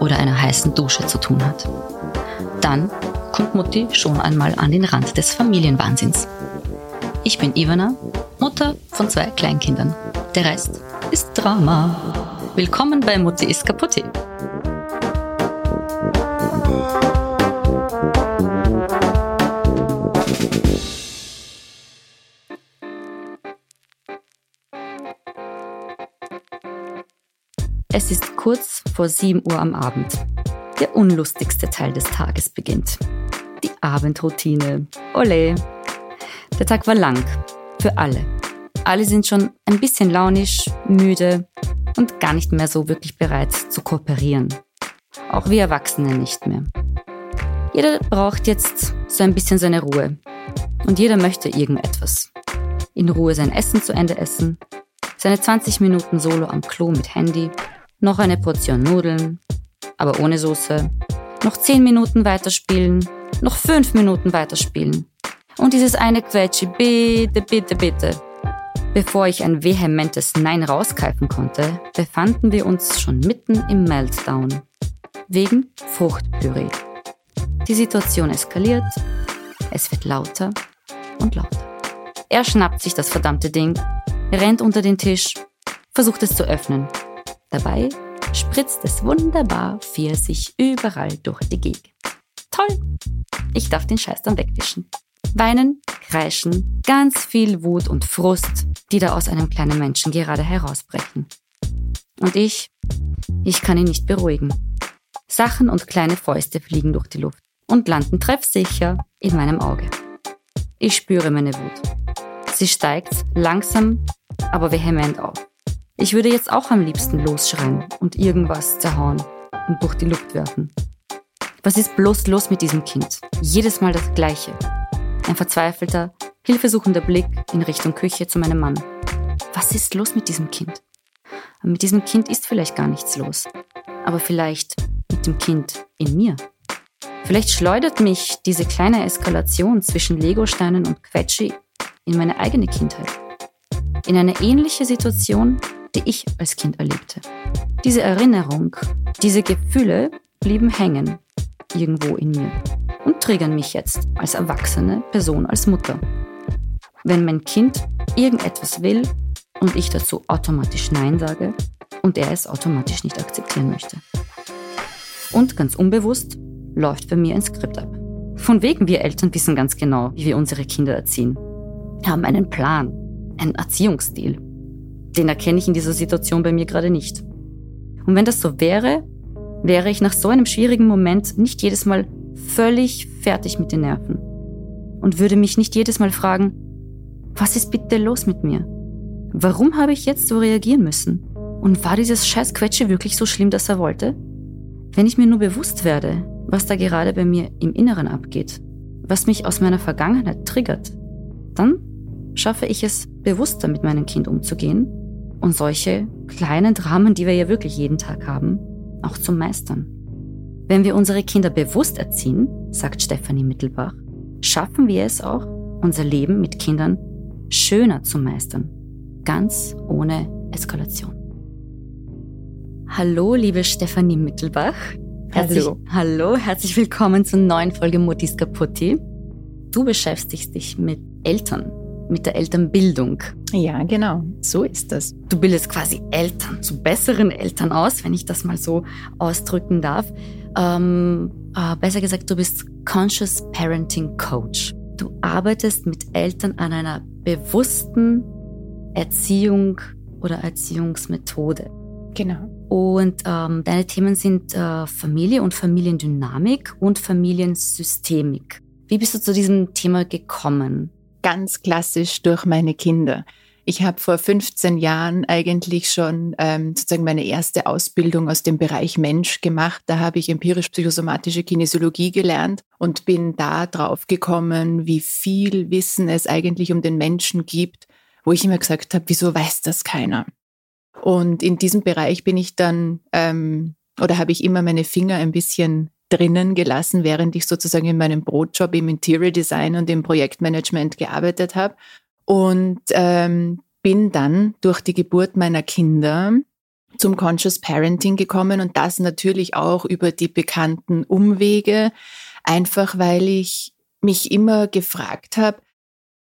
oder einer heißen Dusche zu tun hat. Dann kommt Mutti schon einmal an den Rand des Familienwahnsinns. Ich bin Ivana, Mutter von zwei Kleinkindern. Der Rest ist Drama. Willkommen bei Mutti ist kaputti. Es ist vor 7 Uhr am Abend. Der unlustigste Teil des Tages beginnt. Die Abendroutine. Ole. Der Tag war lang. Für alle. Alle sind schon ein bisschen launisch, müde und gar nicht mehr so wirklich bereit zu kooperieren. Auch wir Erwachsene nicht mehr. Jeder braucht jetzt so ein bisschen seine Ruhe. Und jeder möchte irgendetwas. In Ruhe sein Essen zu Ende essen, seine 20 Minuten Solo am Klo mit Handy noch eine Portion Nudeln, aber ohne Soße, noch 10 Minuten weiterspielen, noch 5 Minuten weiterspielen. Und dieses eine Quetschi, bitte, bitte, bitte. Bevor ich ein vehementes Nein rauskeifen konnte, befanden wir uns schon mitten im Meltdown. Wegen Fruchtpüree. Die Situation eskaliert, es wird lauter und lauter. Er schnappt sich das verdammte Ding, rennt unter den Tisch, versucht es zu öffnen, Dabei spritzt es wunderbar Pfirsich überall durch die Gegend. Toll! Ich darf den Scheiß dann wegwischen. Weinen, kreischen, ganz viel Wut und Frust, die da aus einem kleinen Menschen gerade herausbrechen. Und ich, ich kann ihn nicht beruhigen. Sachen und kleine Fäuste fliegen durch die Luft und landen treffsicher in meinem Auge. Ich spüre meine Wut. Sie steigt langsam, aber vehement auf. Ich würde jetzt auch am liebsten losschreien und irgendwas zerhauen und durch die Luft werfen. Was ist bloß los mit diesem Kind? Jedes Mal das Gleiche. Ein verzweifelter, hilfesuchender Blick in Richtung Küche zu meinem Mann. Was ist los mit diesem Kind? Mit diesem Kind ist vielleicht gar nichts los. Aber vielleicht mit dem Kind in mir. Vielleicht schleudert mich diese kleine Eskalation zwischen Legosteinen und Quetschi in meine eigene Kindheit. In eine ähnliche Situation, die ich als Kind erlebte. Diese Erinnerung, diese Gefühle blieben hängen irgendwo in mir und triggern mich jetzt als erwachsene Person, als Mutter. Wenn mein Kind irgendetwas will und ich dazu automatisch Nein sage und er es automatisch nicht akzeptieren möchte. Und ganz unbewusst läuft bei mir ein Skript ab. Von wegen wir Eltern wissen ganz genau, wie wir unsere Kinder erziehen. Wir haben einen Plan, einen Erziehungsstil den erkenne ich in dieser Situation bei mir gerade nicht. Und wenn das so wäre, wäre ich nach so einem schwierigen Moment nicht jedes Mal völlig fertig mit den Nerven und würde mich nicht jedes Mal fragen, was ist bitte los mit mir? Warum habe ich jetzt so reagieren müssen? Und war dieses scheiß Quetsche wirklich so schlimm, dass er wollte? Wenn ich mir nur bewusst werde, was da gerade bei mir im Inneren abgeht, was mich aus meiner Vergangenheit triggert, dann schaffe ich es, bewusster mit meinem Kind umzugehen und solche kleinen Dramen, die wir ja wirklich jeden Tag haben, auch zu meistern. Wenn wir unsere Kinder bewusst erziehen, sagt Stefanie Mittelbach, schaffen wir es auch, unser Leben mit Kindern schöner zu meistern, ganz ohne Eskalation. Hallo, liebe Stefanie Mittelbach. Herzlich, hallo. hallo, herzlich willkommen zur neuen Folge Mutis Kaputti. Du beschäftigst dich mit Eltern mit der Elternbildung. Ja, genau. So ist das. Du bildest quasi Eltern zu besseren Eltern aus, wenn ich das mal so ausdrücken darf. Ähm, äh, besser gesagt, du bist Conscious Parenting Coach. Du arbeitest mit Eltern an einer bewussten Erziehung oder Erziehungsmethode. Genau. Und ähm, deine Themen sind äh, Familie und Familiendynamik und Familiensystemik. Wie bist du zu diesem Thema gekommen? Ganz klassisch durch meine Kinder. Ich habe vor 15 Jahren eigentlich schon ähm, sozusagen meine erste Ausbildung aus dem Bereich Mensch gemacht. Da habe ich empirisch-psychosomatische Kinesiologie gelernt und bin da drauf gekommen, wie viel Wissen es eigentlich um den Menschen gibt, wo ich immer gesagt habe, wieso weiß das keiner? Und in diesem Bereich bin ich dann ähm, oder habe ich immer meine Finger ein bisschen drinnen gelassen, während ich sozusagen in meinem Brotjob im Interior Design und im Projektmanagement gearbeitet habe. Und ähm, bin dann durch die Geburt meiner Kinder zum Conscious Parenting gekommen und das natürlich auch über die bekannten Umwege, einfach weil ich mich immer gefragt habe,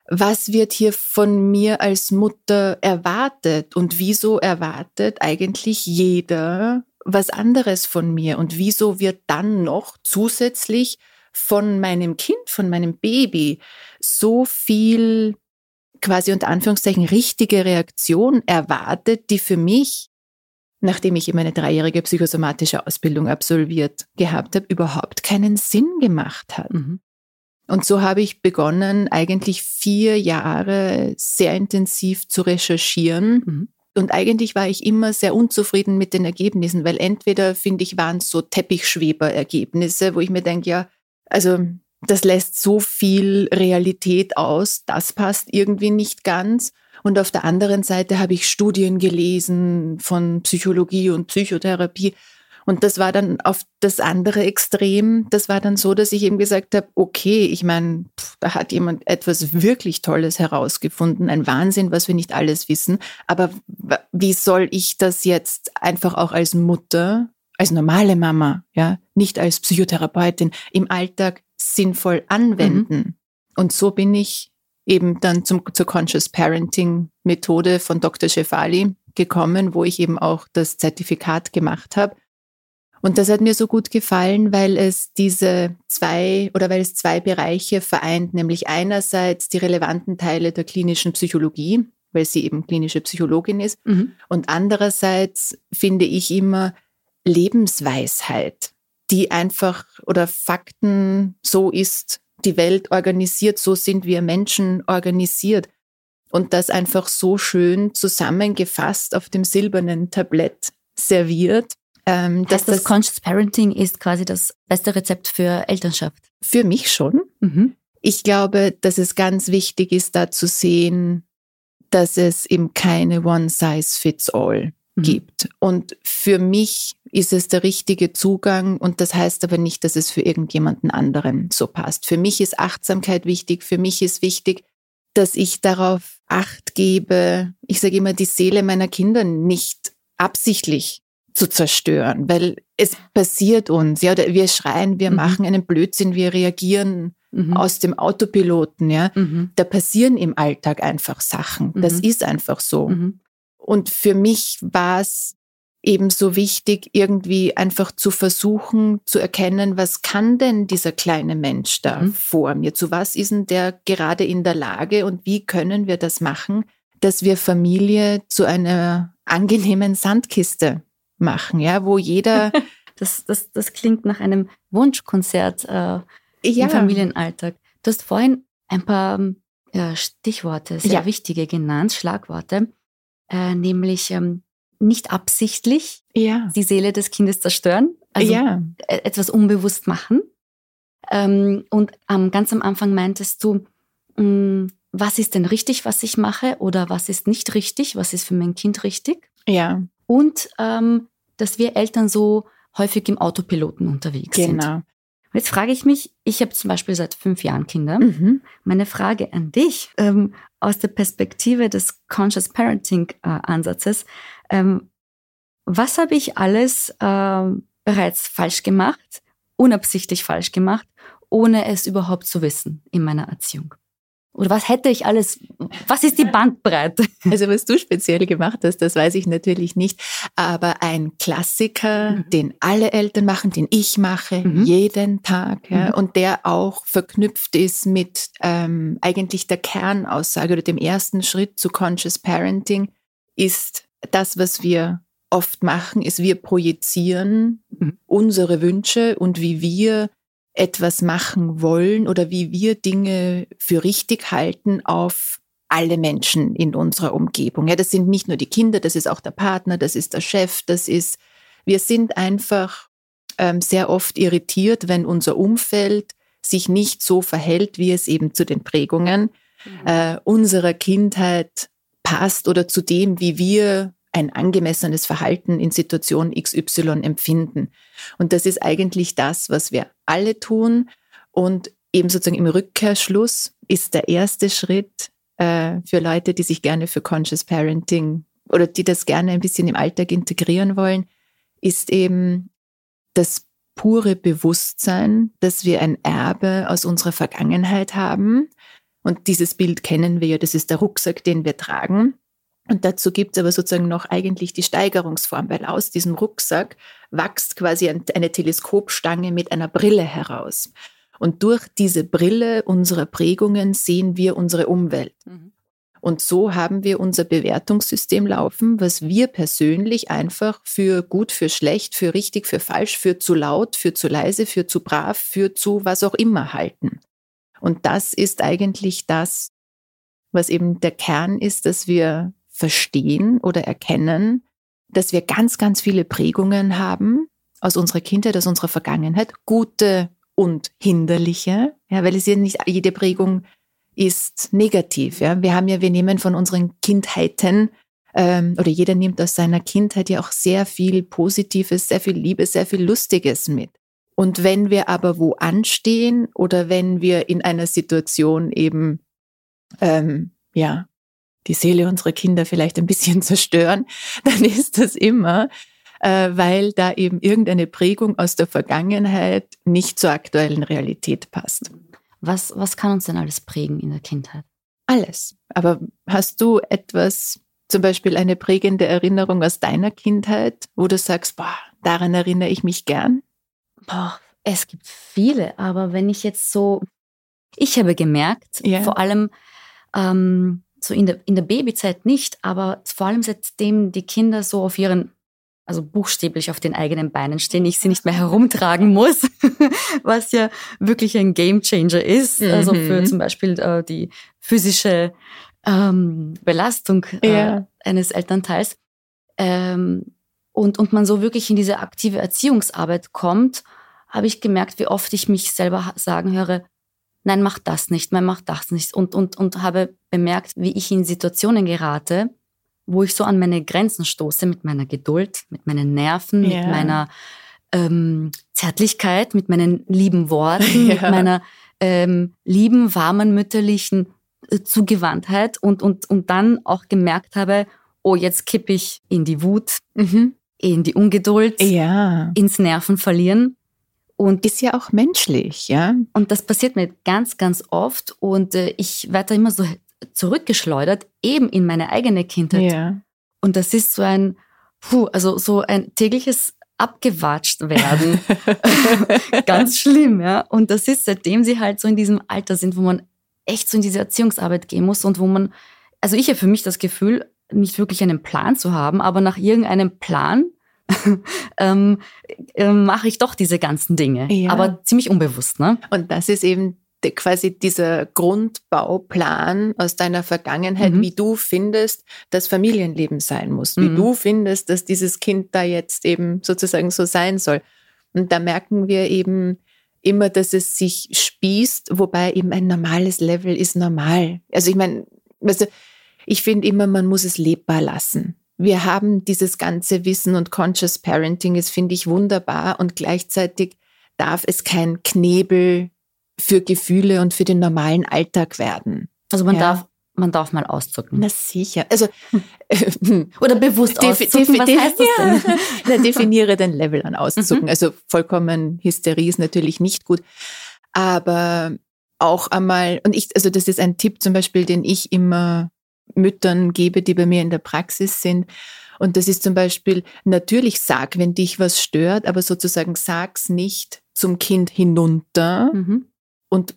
was wird hier von mir als Mutter erwartet und wieso erwartet eigentlich jeder was anderes von mir und wieso wird dann noch zusätzlich von meinem Kind, von meinem Baby so viel quasi unter Anführungszeichen richtige Reaktion erwartet, die für mich, nachdem ich meine dreijährige psychosomatische Ausbildung absolviert gehabt habe, überhaupt keinen Sinn gemacht hat. Mhm. Und so habe ich begonnen, eigentlich vier Jahre sehr intensiv zu recherchieren. Mhm. Und eigentlich war ich immer sehr unzufrieden mit den Ergebnissen, weil entweder, finde ich, waren es so Teppichschweber-Ergebnisse, wo ich mir denke, ja, also das lässt so viel Realität aus, das passt irgendwie nicht ganz. Und auf der anderen Seite habe ich Studien gelesen von Psychologie und Psychotherapie, und das war dann auf das andere Extrem. Das war dann so, dass ich eben gesagt habe, okay, ich meine, da hat jemand etwas wirklich Tolles herausgefunden. Ein Wahnsinn, was wir nicht alles wissen. Aber wie soll ich das jetzt einfach auch als Mutter, als normale Mama, ja, nicht als Psychotherapeutin im Alltag sinnvoll anwenden? Mhm. Und so bin ich eben dann zum, zur Conscious Parenting Methode von Dr. Shefali gekommen, wo ich eben auch das Zertifikat gemacht habe und das hat mir so gut gefallen, weil es diese zwei oder weil es zwei Bereiche vereint, nämlich einerseits die relevanten Teile der klinischen Psychologie, weil sie eben klinische Psychologin ist, mhm. und andererseits finde ich immer Lebensweisheit, die einfach oder Fakten, so ist die Welt organisiert, so sind wir Menschen organisiert. Und das einfach so schön zusammengefasst auf dem silbernen Tablett serviert ähm, dass das, das Conscious Parenting ist quasi das beste Rezept für Elternschaft. Für mich schon. Mhm. Ich glaube, dass es ganz wichtig ist, da zu sehen, dass es eben keine One-Size-Fits-All mhm. gibt. Und für mich ist es der richtige Zugang und das heißt aber nicht, dass es für irgendjemanden anderen so passt. Für mich ist Achtsamkeit wichtig. Für mich ist wichtig, dass ich darauf Acht gebe, ich sage immer, die Seele meiner Kinder nicht absichtlich zu zerstören, weil es passiert uns, ja, wir schreien, wir mhm. machen einen Blödsinn, wir reagieren mhm. aus dem Autopiloten, ja. Mhm. Da passieren im Alltag einfach Sachen. Das mhm. ist einfach so. Mhm. Und für mich war es eben so wichtig, irgendwie einfach zu versuchen zu erkennen, was kann denn dieser kleine Mensch da mhm. vor mir? Zu was ist denn der gerade in der Lage und wie können wir das machen, dass wir Familie zu einer angenehmen Sandkiste machen, ja, wo jeder. das, das, das klingt nach einem Wunschkonzert äh, ja. im Familienalltag. Du hast vorhin ein paar äh, Stichworte, sehr ja. wichtige genannt, Schlagworte, äh, nämlich ähm, nicht absichtlich ja. die Seele des Kindes zerstören, also ja. E-, etwas unbewusst machen. Ähm, und ähm, ganz am Anfang meintest du, mh, mm, was ist denn richtig, was ich mache oder was ist nicht richtig, was ist für mein Kind richtig? Ja und ähm, dass wir Eltern so häufig im Autopiloten unterwegs genau. sind. Genau. Jetzt frage ich mich, ich habe zum Beispiel seit fünf Jahren Kinder. Mhm. Meine Frage an dich ähm, aus der Perspektive des Conscious Parenting äh, Ansatzes, ähm, was habe ich alles äh, bereits falsch gemacht, unabsichtlich falsch gemacht, ohne es überhaupt zu wissen in meiner Erziehung? Oder was hätte ich alles, was ist die Bandbreite? Also was du speziell gemacht hast, das weiß ich natürlich nicht. Aber ein Klassiker, mhm. den alle Eltern machen, den ich mache, mhm. jeden Tag. Ja, mhm. Und der auch verknüpft ist mit ähm, eigentlich der Kernaussage oder dem ersten Schritt zu Conscious Parenting, ist das, was wir oft machen, ist wir projizieren mhm. unsere Wünsche und wie wir etwas machen wollen oder wie wir Dinge für richtig halten auf alle Menschen in unserer Umgebung. Ja, das sind nicht nur die Kinder, das ist auch der Partner, das ist der Chef, das ist, wir sind einfach ähm, sehr oft irritiert, wenn unser Umfeld sich nicht so verhält, wie es eben zu den Prägungen mhm. äh, unserer Kindheit passt oder zu dem, wie wir ein angemessenes Verhalten in Situation XY empfinden. Und das ist eigentlich das, was wir alle tun. Und eben sozusagen im Rückkehrschluss ist der erste Schritt äh, für Leute, die sich gerne für Conscious Parenting oder die das gerne ein bisschen im Alltag integrieren wollen, ist eben das pure Bewusstsein, dass wir ein Erbe aus unserer Vergangenheit haben. Und dieses Bild kennen wir ja, das ist der Rucksack, den wir tragen. Und dazu gibt es aber sozusagen noch eigentlich die Steigerungsform, weil aus diesem Rucksack wächst quasi eine Teleskopstange mit einer Brille heraus. Und durch diese Brille unserer Prägungen sehen wir unsere Umwelt. Mhm. Und so haben wir unser Bewertungssystem laufen, was wir persönlich einfach für gut, für schlecht, für richtig, für falsch, für zu laut, für zu leise, für zu brav, für zu was auch immer halten. Und das ist eigentlich das, was eben der Kern ist, dass wir verstehen oder erkennen, dass wir ganz, ganz viele Prägungen haben aus unserer Kindheit, aus unserer Vergangenheit, gute und hinderliche, ja, weil es ja nicht jede Prägung ist negativ. Ja. Wir haben ja, wir nehmen von unseren Kindheiten ähm, oder jeder nimmt aus seiner Kindheit ja auch sehr viel Positives, sehr viel Liebe, sehr viel Lustiges mit. Und wenn wir aber wo anstehen oder wenn wir in einer Situation eben ähm, ja die Seele unserer Kinder vielleicht ein bisschen zerstören, dann ist das immer äh, weil da eben irgendeine Prägung aus der Vergangenheit nicht zur aktuellen Realität passt. Was, was kann uns denn alles prägen in der Kindheit? Alles. Aber hast du etwas, zum Beispiel eine prägende Erinnerung aus deiner Kindheit, wo du sagst, boah, daran erinnere ich mich gern? Boah, es gibt viele, aber wenn ich jetzt so, ich habe gemerkt, ja. vor allem ähm, so in der, in der Babyzeit nicht, aber vor allem seitdem die Kinder so auf ihren also buchstäblich auf den eigenen Beinen stehen, ich sie nicht mehr herumtragen muss, was ja wirklich ein Gamechanger ist. Mhm. Also für mhm. zum Beispiel äh, die physische ähm, Belastung äh, ja. eines Elternteils. Ähm, und, und man so wirklich in diese aktive Erziehungsarbeit kommt, habe ich gemerkt, wie oft ich mich selber sagen höre, nein, mach das nicht, nein, mach das nicht. Und, und, und habe bemerkt, wie ich in Situationen gerate, wo ich so an meine Grenzen stoße mit meiner Geduld, mit meinen Nerven, yeah. mit meiner ähm, Zärtlichkeit, mit meinen lieben Worten, ja. mit meiner ähm, lieben, warmen, mütterlichen äh, Zugewandtheit und, und, und dann auch gemerkt habe, oh, jetzt kippe ich in die Wut, mhm. in die Ungeduld, ja. ins Nerven verlieren. Und ist ja auch menschlich, ja. Und das passiert mir ganz, ganz oft und äh, ich werde da immer so zurückgeschleudert, eben in meine eigene Kindheit. Ja. Und das ist so ein, puh, also so ein tägliches abgewatscht werden. Ganz schlimm, ja. Und das ist, seitdem sie halt so in diesem Alter sind, wo man echt so in diese Erziehungsarbeit gehen muss und wo man, also ich habe für mich das Gefühl, nicht wirklich einen Plan zu haben, aber nach irgendeinem Plan ähm, äh, mache ich doch diese ganzen Dinge. Ja. Aber ziemlich unbewusst, ne? Und das ist eben quasi dieser Grundbauplan aus deiner Vergangenheit, mhm. wie du findest, dass Familienleben sein muss, wie mhm. du findest, dass dieses Kind da jetzt eben sozusagen so sein soll. Und da merken wir eben immer, dass es sich spießt, wobei eben ein normales Level ist normal. Also ich meine, also ich finde immer, man muss es lebbar lassen. Wir haben dieses ganze Wissen und Conscious Parenting ist, finde ich, wunderbar und gleichzeitig darf es kein Knebel für Gefühle und für den normalen Alltag werden. Also man ja. darf man darf mal auszucken. Na sicher. Also oder bewusst auszucken. Was heißt das denn? Na, definiere den Level an auszucken. Mhm. Also vollkommen Hysterie ist natürlich nicht gut, aber auch einmal und ich also das ist ein Tipp zum Beispiel, den ich immer Müttern gebe, die bei mir in der Praxis sind. Und das ist zum Beispiel natürlich sag, wenn dich was stört, aber sozusagen sag's nicht zum Kind hinunter, mhm und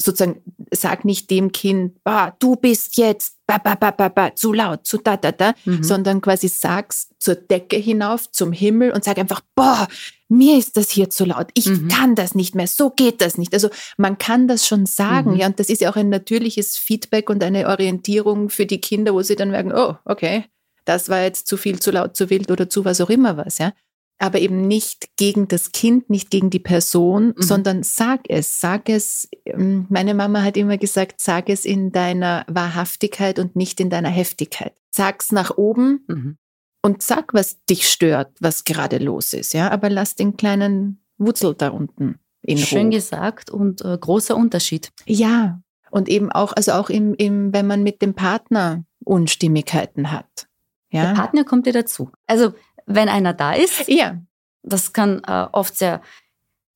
sozusagen, sag nicht dem Kind, ah, du bist jetzt ba, ba, ba, ba, ba, zu laut, zu da, da, da, mhm. sondern quasi sag's zur Decke hinauf, zum Himmel und sag einfach, boah, mir ist das hier zu laut, ich mhm. kann das nicht mehr, so geht das nicht. Also man kann das schon sagen, mhm. ja, und das ist ja auch ein natürliches Feedback und eine Orientierung für die Kinder, wo sie dann merken, oh, okay, das war jetzt zu viel, zu laut, zu wild oder zu was auch immer was, ja aber eben nicht gegen das Kind, nicht gegen die Person, mhm. sondern sag es, sag es. Ähm, meine Mama hat immer gesagt, sag es in deiner Wahrhaftigkeit und nicht in deiner Heftigkeit. Sag's nach oben mhm. und sag, was dich stört, was gerade los ist, ja, aber lass den kleinen Wurzel da unten in Schön Ruhe. gesagt und äh, großer Unterschied. Ja, und eben auch, also auch im, im, wenn man mit dem Partner Unstimmigkeiten hat. Ja? Der Partner kommt dir dazu. Also wenn einer da ist. Ja. Das kann äh, oft sehr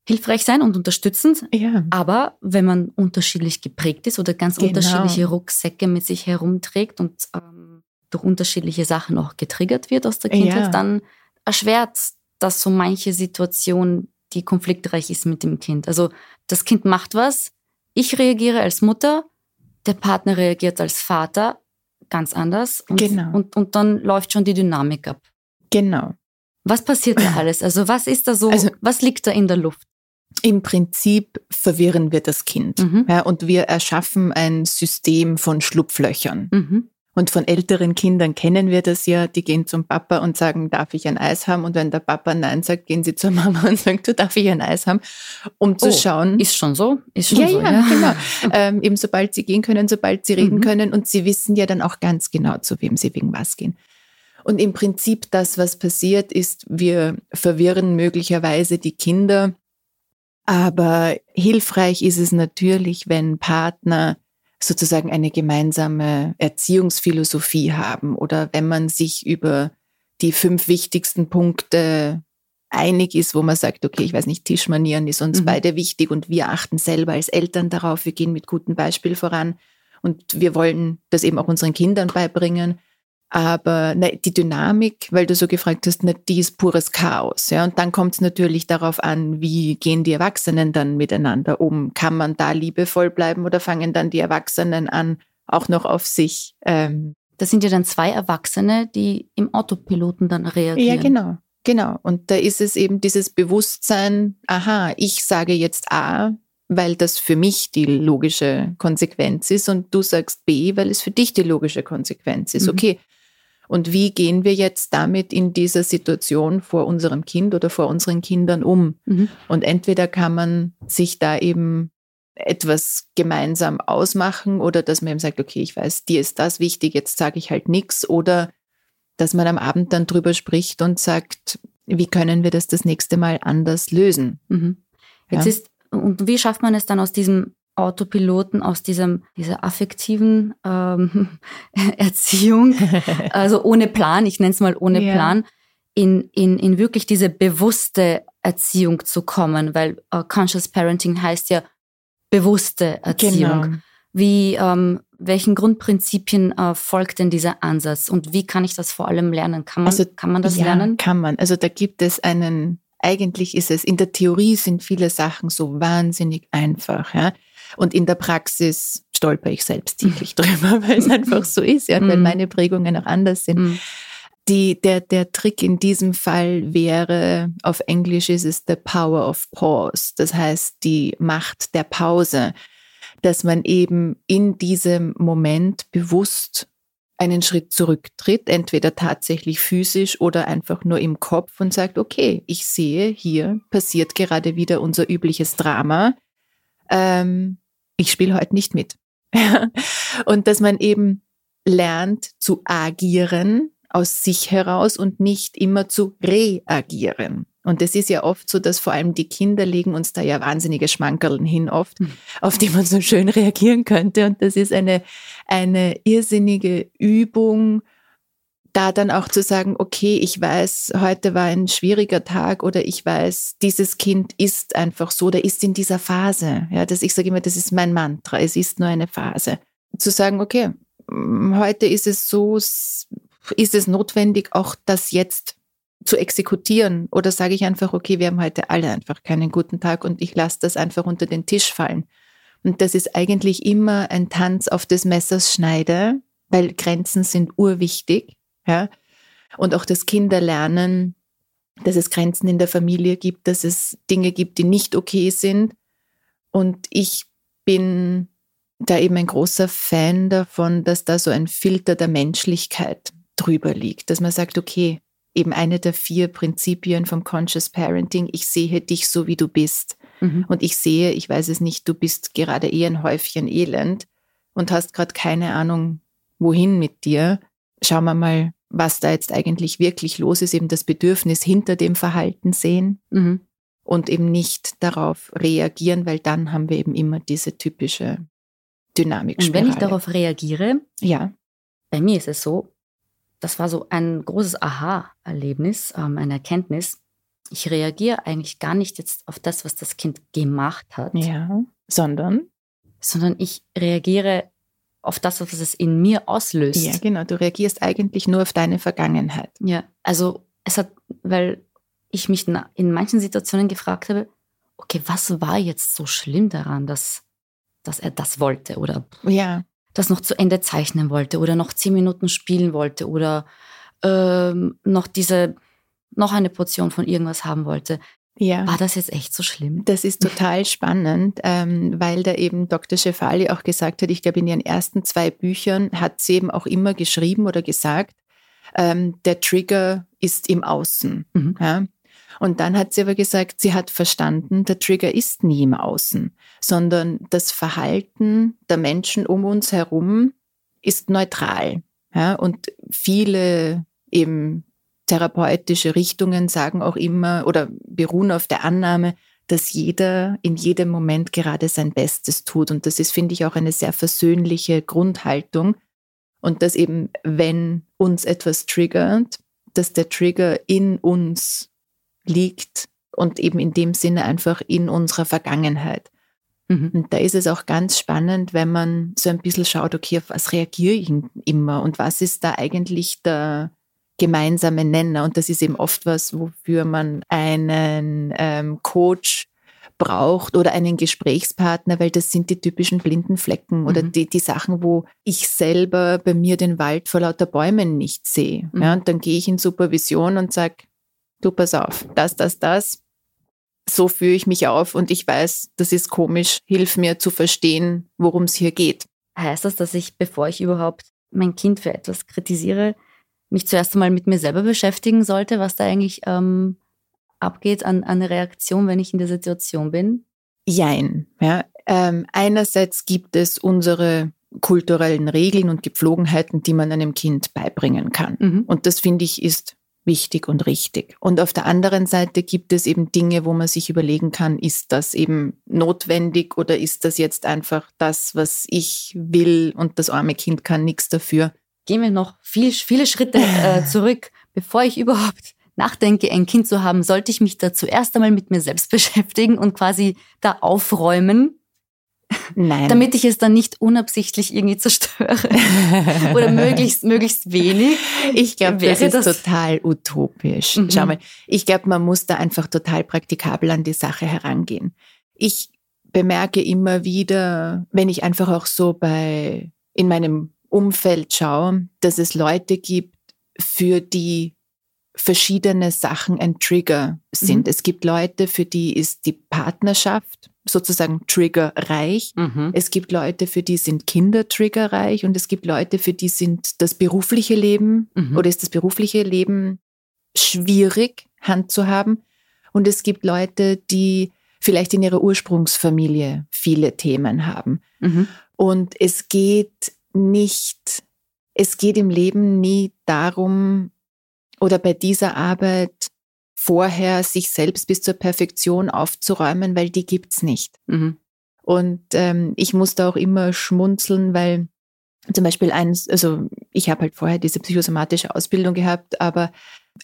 hilfreich sein und unterstützend. Ja. Aber wenn man unterschiedlich geprägt ist oder ganz genau. unterschiedliche Rucksäcke mit sich herumträgt und ähm, durch unterschiedliche Sachen auch getriggert wird aus der Kindheit, ja. dann erschwert das so manche Situation, die konfliktreich ist mit dem Kind. Also das Kind macht was, ich reagiere als Mutter, der Partner reagiert als Vater ganz anders und, genau. und, und dann läuft schon die Dynamik ab. Genau. Was passiert da alles? Also was ist da so, also, was liegt da in der Luft? Im Prinzip verwirren wir das Kind mhm. ja, und wir erschaffen ein System von Schlupflöchern. Mhm. Und von älteren Kindern kennen wir das ja, die gehen zum Papa und sagen, darf ich ein Eis haben? Und wenn der Papa Nein sagt, gehen sie zur Mama und sagen, du darf ich ein Eis haben, um zu oh, schauen. Ist schon so? Ist schon ja, so, ja, ja, genau. ähm, eben sobald sie gehen können, sobald sie reden mhm. können und sie wissen ja dann auch ganz genau, zu wem sie wegen was gehen. Und im Prinzip das, was passiert, ist, wir verwirren möglicherweise die Kinder. Aber hilfreich ist es natürlich, wenn Partner sozusagen eine gemeinsame Erziehungsphilosophie haben oder wenn man sich über die fünf wichtigsten Punkte einig ist, wo man sagt, okay, ich weiß nicht, Tischmanieren ist uns mhm. beide wichtig und wir achten selber als Eltern darauf, wir gehen mit gutem Beispiel voran und wir wollen das eben auch unseren Kindern beibringen aber ne, die Dynamik, weil du so gefragt hast, ne, die ist pures Chaos. Ja? Und dann kommt es natürlich darauf an, wie gehen die Erwachsenen dann miteinander um? Kann man da liebevoll bleiben oder fangen dann die Erwachsenen an, auch noch auf sich? Ähm, das sind ja dann zwei Erwachsene, die im Autopiloten dann reagieren. Ja, genau. Genau. Und da ist es eben dieses Bewusstsein, aha, ich sage jetzt A, weil das für mich die logische Konsequenz ist und du sagst B, weil es für dich die logische Konsequenz ist. Mhm. Okay, und wie gehen wir jetzt damit in dieser Situation vor unserem Kind oder vor unseren Kindern um? Mhm. Und entweder kann man sich da eben etwas gemeinsam ausmachen oder dass man eben sagt, okay, ich weiß, dir ist das wichtig, jetzt sage ich halt nichts oder dass man am Abend dann drüber spricht und sagt, wie können wir das das nächste Mal anders lösen? Mhm. Jetzt ja? ist, und wie schafft man es dann aus diesem Autopiloten aus diesem, dieser affektiven ähm, Erziehung, also ohne Plan, ich nenne es mal ohne ja. Plan, in, in, in wirklich diese bewusste Erziehung zu kommen, weil uh, Conscious Parenting heißt ja bewusste Erziehung. Genau. Wie, ähm, welchen Grundprinzipien äh, folgt denn dieser Ansatz und wie kann ich das vor allem lernen? Kann man, also, kann man das ja, lernen? Kann man. Also da gibt es einen, eigentlich ist es, in der Theorie sind viele Sachen so wahnsinnig einfach. Ja? Und in der Praxis stolper ich selbst täglich drüber, weil es einfach so ist, ja, weil mhm. meine Prägungen auch anders sind. Mhm. Die, der, der Trick in diesem Fall wäre, auf Englisch ist es the power of pause, das heißt die Macht der Pause, dass man eben in diesem Moment bewusst einen Schritt zurücktritt, entweder tatsächlich physisch oder einfach nur im Kopf und sagt, okay, ich sehe, hier passiert gerade wieder unser übliches Drama. Ähm, ich spiele heute nicht mit. und dass man eben lernt zu agieren aus sich heraus und nicht immer zu reagieren. Und es ist ja oft so, dass vor allem die Kinder legen uns da ja wahnsinnige Schmankerln hin oft, mhm. auf die man so schön reagieren könnte. Und das ist eine, eine irrsinnige Übung, da dann auch zu sagen, okay, ich weiß, heute war ein schwieriger Tag oder ich weiß, dieses Kind ist einfach so, der ist in dieser Phase. Ja, das, ich sage immer, das ist mein Mantra, es ist nur eine Phase. Zu sagen, okay, heute ist es so, ist es notwendig, auch das jetzt zu exekutieren? Oder sage ich einfach, okay, wir haben heute alle einfach keinen guten Tag und ich lasse das einfach unter den Tisch fallen. Und das ist eigentlich immer ein Tanz auf des Messers Schneide, weil Grenzen sind urwichtig. Ja? Und auch das Kinderlernen, dass es Grenzen in der Familie gibt, dass es Dinge gibt, die nicht okay sind. Und ich bin da eben ein großer Fan davon, dass da so ein Filter der Menschlichkeit drüber liegt, dass man sagt, okay, eben eine der vier Prinzipien vom Conscious Parenting, ich sehe dich so, wie du bist. Mhm. Und ich sehe, ich weiß es nicht, du bist gerade eh ein Häufchen Elend und hast gerade keine Ahnung, wohin mit dir. Schauen wir mal, was da jetzt eigentlich wirklich los ist, eben das Bedürfnis hinter dem Verhalten sehen mhm. und eben nicht darauf reagieren, weil dann haben wir eben immer diese typische Dynamik. Und wenn ich darauf reagiere, ja. bei mir ist es so, das war so ein großes Aha-Erlebnis, ähm, eine Erkenntnis. Ich reagiere eigentlich gar nicht jetzt auf das, was das Kind gemacht hat. Ja, sondern? Sondern ich reagiere auf das, was es in mir auslöst. Ja, genau. Du reagierst eigentlich nur auf deine Vergangenheit. Ja, also es hat, weil ich mich in manchen Situationen gefragt habe, okay, was war jetzt so schlimm daran, dass, dass er das wollte oder ja das noch zu Ende zeichnen wollte oder noch zehn Minuten spielen wollte oder ähm, noch diese, noch eine Portion von irgendwas haben wollte. Ja. War das jetzt echt so schlimm? Das ist total spannend, ähm, weil da eben Dr. Schefali auch gesagt hat, ich glaube, in ihren ersten zwei Büchern hat sie eben auch immer geschrieben oder gesagt, ähm, der Trigger ist im Außen. Mhm. Ja? Und dann hat sie aber gesagt, sie hat verstanden, der Trigger ist nie im Außen, sondern das Verhalten der Menschen um uns herum ist neutral. Ja, und viele eben therapeutische Richtungen sagen auch immer oder beruhen auf der Annahme, dass jeder in jedem Moment gerade sein Bestes tut. Und das ist, finde ich, auch eine sehr versöhnliche Grundhaltung. Und dass eben, wenn uns etwas triggert, dass der Trigger in uns liegt und eben in dem Sinne einfach in unserer Vergangenheit. Mhm. Und da ist es auch ganz spannend, wenn man so ein bisschen schaut, okay, auf was reagiere ich immer und was ist da eigentlich der gemeinsame Nenner. Und das ist eben oft was, wofür man einen ähm, Coach braucht oder einen Gesprächspartner, weil das sind die typischen blinden Flecken oder mhm. die, die Sachen, wo ich selber bei mir den Wald vor lauter Bäumen nicht sehe. Mhm. Ja, und dann gehe ich in Supervision und sage, du pass auf, das, das, das, so führe ich mich auf und ich weiß, das ist komisch, hilf mir zu verstehen, worum es hier geht. Heißt das, dass ich, bevor ich überhaupt mein Kind für etwas kritisiere, mich zuerst einmal mit mir selber beschäftigen sollte, was da eigentlich ähm, abgeht an, an Reaktion, wenn ich in der Situation bin? Jein. Ja. Ähm, einerseits gibt es unsere kulturellen Regeln und Gepflogenheiten, die man einem Kind beibringen kann. Mhm. Und das finde ich ist wichtig und richtig. Und auf der anderen Seite gibt es eben Dinge, wo man sich überlegen kann, ist das eben notwendig oder ist das jetzt einfach das, was ich will und das arme Kind kann nichts dafür. Gehen wir noch viel, viele Schritte äh, zurück, bevor ich überhaupt nachdenke, ein Kind zu haben, sollte ich mich da zuerst einmal mit mir selbst beschäftigen und quasi da aufräumen Nein. Damit ich es dann nicht unabsichtlich irgendwie zerstöre. Oder möglichst, möglichst wenig. Ich glaube, das ist das total utopisch. Mhm. Schau mal, ich glaube, man muss da einfach total praktikabel an die Sache herangehen. Ich bemerke immer wieder, wenn ich einfach auch so bei, in meinem Umfeld schaue, dass es Leute gibt, für die verschiedene Sachen ein Trigger sind. Mhm. Es gibt Leute, für die ist die Partnerschaft sozusagen triggerreich. Mhm. Es gibt Leute, für die sind Kinder triggerreich und es gibt Leute, für die sind das berufliche Leben mhm. oder ist das berufliche Leben schwierig handzuhaben. Und es gibt Leute, die vielleicht in ihrer Ursprungsfamilie viele Themen haben. Mhm. Und es geht nicht, es geht im Leben nie darum, oder bei dieser Arbeit vorher sich selbst bis zur Perfektion aufzuräumen, weil die gibt's nicht. Mhm. Und ähm, ich musste auch immer schmunzeln, weil zum Beispiel eins, also ich habe halt vorher diese psychosomatische Ausbildung gehabt, aber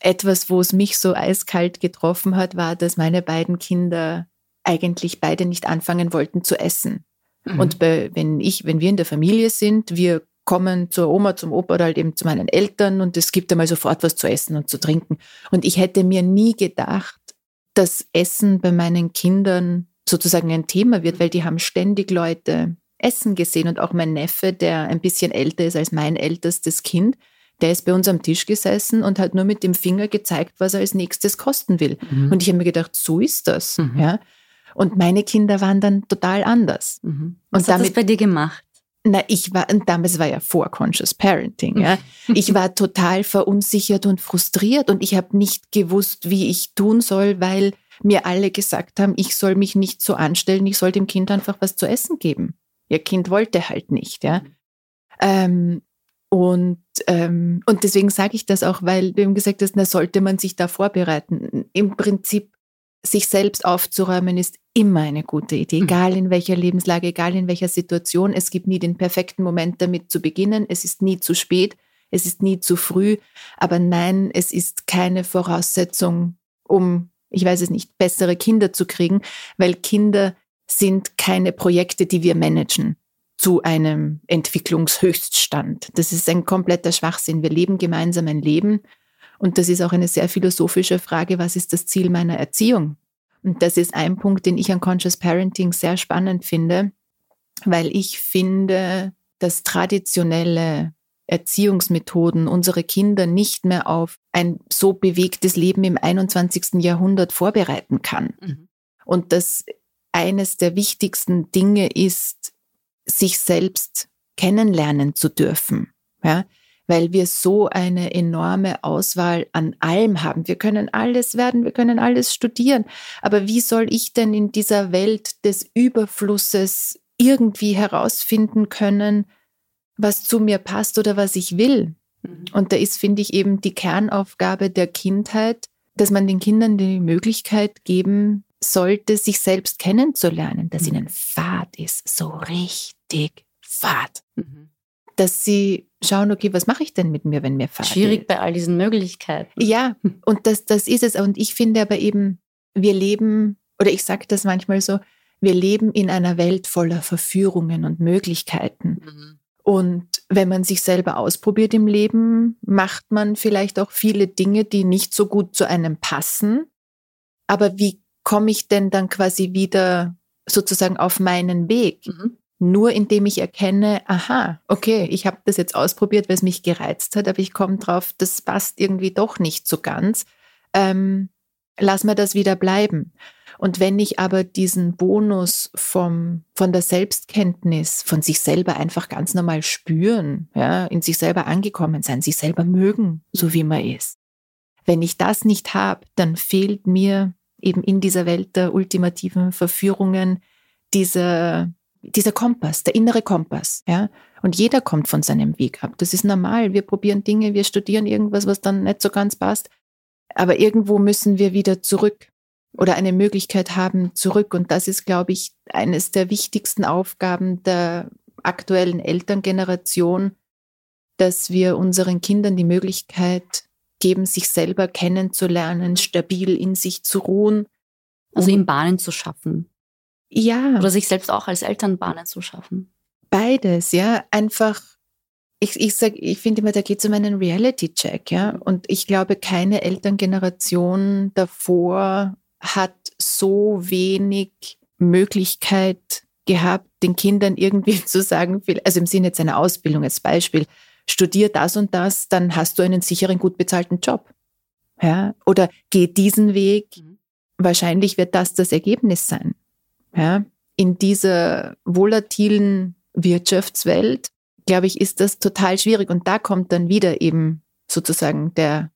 etwas, wo es mich so eiskalt getroffen hat, war, dass meine beiden Kinder eigentlich beide nicht anfangen wollten zu essen. Mhm. Und bei, wenn ich, wenn wir in der Familie sind, wir kommen zur Oma, zum Opa oder halt eben zu meinen Eltern und es gibt einmal sofort was zu essen und zu trinken. Und ich hätte mir nie gedacht, dass Essen bei meinen Kindern sozusagen ein Thema wird, weil die haben ständig Leute essen gesehen und auch mein Neffe, der ein bisschen älter ist als mein ältestes Kind, der ist bei uns am Tisch gesessen und hat nur mit dem Finger gezeigt, was er als nächstes kosten will. Mhm. Und ich habe mir gedacht, so ist das. Mhm. Ja. Und meine Kinder waren dann total anders. Mhm. Was und hat damit, das bei dir gemacht? Na, ich war, und damals war ja vor Conscious Parenting, ja. Ich war total verunsichert und frustriert und ich habe nicht gewusst, wie ich tun soll, weil mir alle gesagt haben, ich soll mich nicht so anstellen, ich soll dem Kind einfach was zu essen geben. Ihr Kind wollte halt nicht, ja. Ähm, und, ähm, und deswegen sage ich das auch, weil du eben gesagt hast, da sollte man sich da vorbereiten. Im Prinzip sich selbst aufzuräumen ist immer eine gute Idee, mhm. egal in welcher Lebenslage, egal in welcher Situation. Es gibt nie den perfekten Moment damit zu beginnen. Es ist nie zu spät, es ist nie zu früh. Aber nein, es ist keine Voraussetzung, um, ich weiß es nicht, bessere Kinder zu kriegen, weil Kinder sind keine Projekte, die wir managen zu einem Entwicklungshöchststand. Das ist ein kompletter Schwachsinn. Wir leben gemeinsam ein Leben und das ist auch eine sehr philosophische Frage, was ist das Ziel meiner Erziehung? Und das ist ein Punkt, den ich an Conscious Parenting sehr spannend finde, weil ich finde, dass traditionelle Erziehungsmethoden unsere Kinder nicht mehr auf ein so bewegtes Leben im 21. Jahrhundert vorbereiten kann. Mhm. Und dass eines der wichtigsten Dinge ist, sich selbst kennenlernen zu dürfen. Ja? Weil wir so eine enorme Auswahl an allem haben. Wir können alles werden, wir können alles studieren. Aber wie soll ich denn in dieser Welt des Überflusses irgendwie herausfinden können, was zu mir passt oder was ich will? Mhm. Und da ist, finde ich, eben die Kernaufgabe der Kindheit, dass man den Kindern die Möglichkeit geben sollte, sich selbst kennenzulernen, dass mhm. ihnen Fahrt ist, so richtig Fahrt. Mhm dass sie schauen, okay, was mache ich denn mit mir, wenn mir fahrt? Schwierig bei all diesen Möglichkeiten. Ja, und das, das ist es. Und ich finde aber eben, wir leben, oder ich sage das manchmal so, wir leben in einer Welt voller Verführungen und Möglichkeiten. Mhm. Und wenn man sich selber ausprobiert im Leben, macht man vielleicht auch viele Dinge, die nicht so gut zu einem passen. Aber wie komme ich denn dann quasi wieder sozusagen auf meinen Weg? Mhm nur indem ich erkenne, aha, okay, ich habe das jetzt ausprobiert, weil es mich gereizt hat, aber ich komme drauf, das passt irgendwie doch nicht so ganz. Ähm, lass mir das wieder bleiben. Und wenn ich aber diesen Bonus vom, von der Selbstkenntnis, von sich selber einfach ganz normal spüren, ja, in sich selber angekommen sein, sich selber mögen, so wie man ist. Wenn ich das nicht habe, dann fehlt mir eben in dieser Welt der ultimativen Verführungen dieser, dieser Kompass, der innere Kompass, ja. Und jeder kommt von seinem Weg ab. Das ist normal. Wir probieren Dinge, wir studieren irgendwas, was dann nicht so ganz passt. Aber irgendwo müssen wir wieder zurück oder eine Möglichkeit haben, zurück. Und das ist, glaube ich, eines der wichtigsten Aufgaben der aktuellen Elterngeneration, dass wir unseren Kindern die Möglichkeit geben, sich selber kennenzulernen, stabil in sich zu ruhen. Also um, ihm Bahnen zu schaffen. Ja. Oder sich selbst auch als Elternbahnen zu schaffen. Beides, ja. Einfach, ich, ich sag, ich finde immer, da geht es um einen Reality-Check, ja. Und ich glaube, keine Elterngeneration davor hat so wenig Möglichkeit gehabt, den Kindern irgendwie zu sagen, also im Sinne jetzt einer Ausbildung als Beispiel, studier das und das, dann hast du einen sicheren, gut bezahlten Job. Ja? Oder geh diesen Weg, mhm. wahrscheinlich wird das das Ergebnis sein. Ja, in dieser volatilen Wirtschaftswelt, glaube ich, ist das total schwierig. Und da kommt dann wieder eben sozusagen der,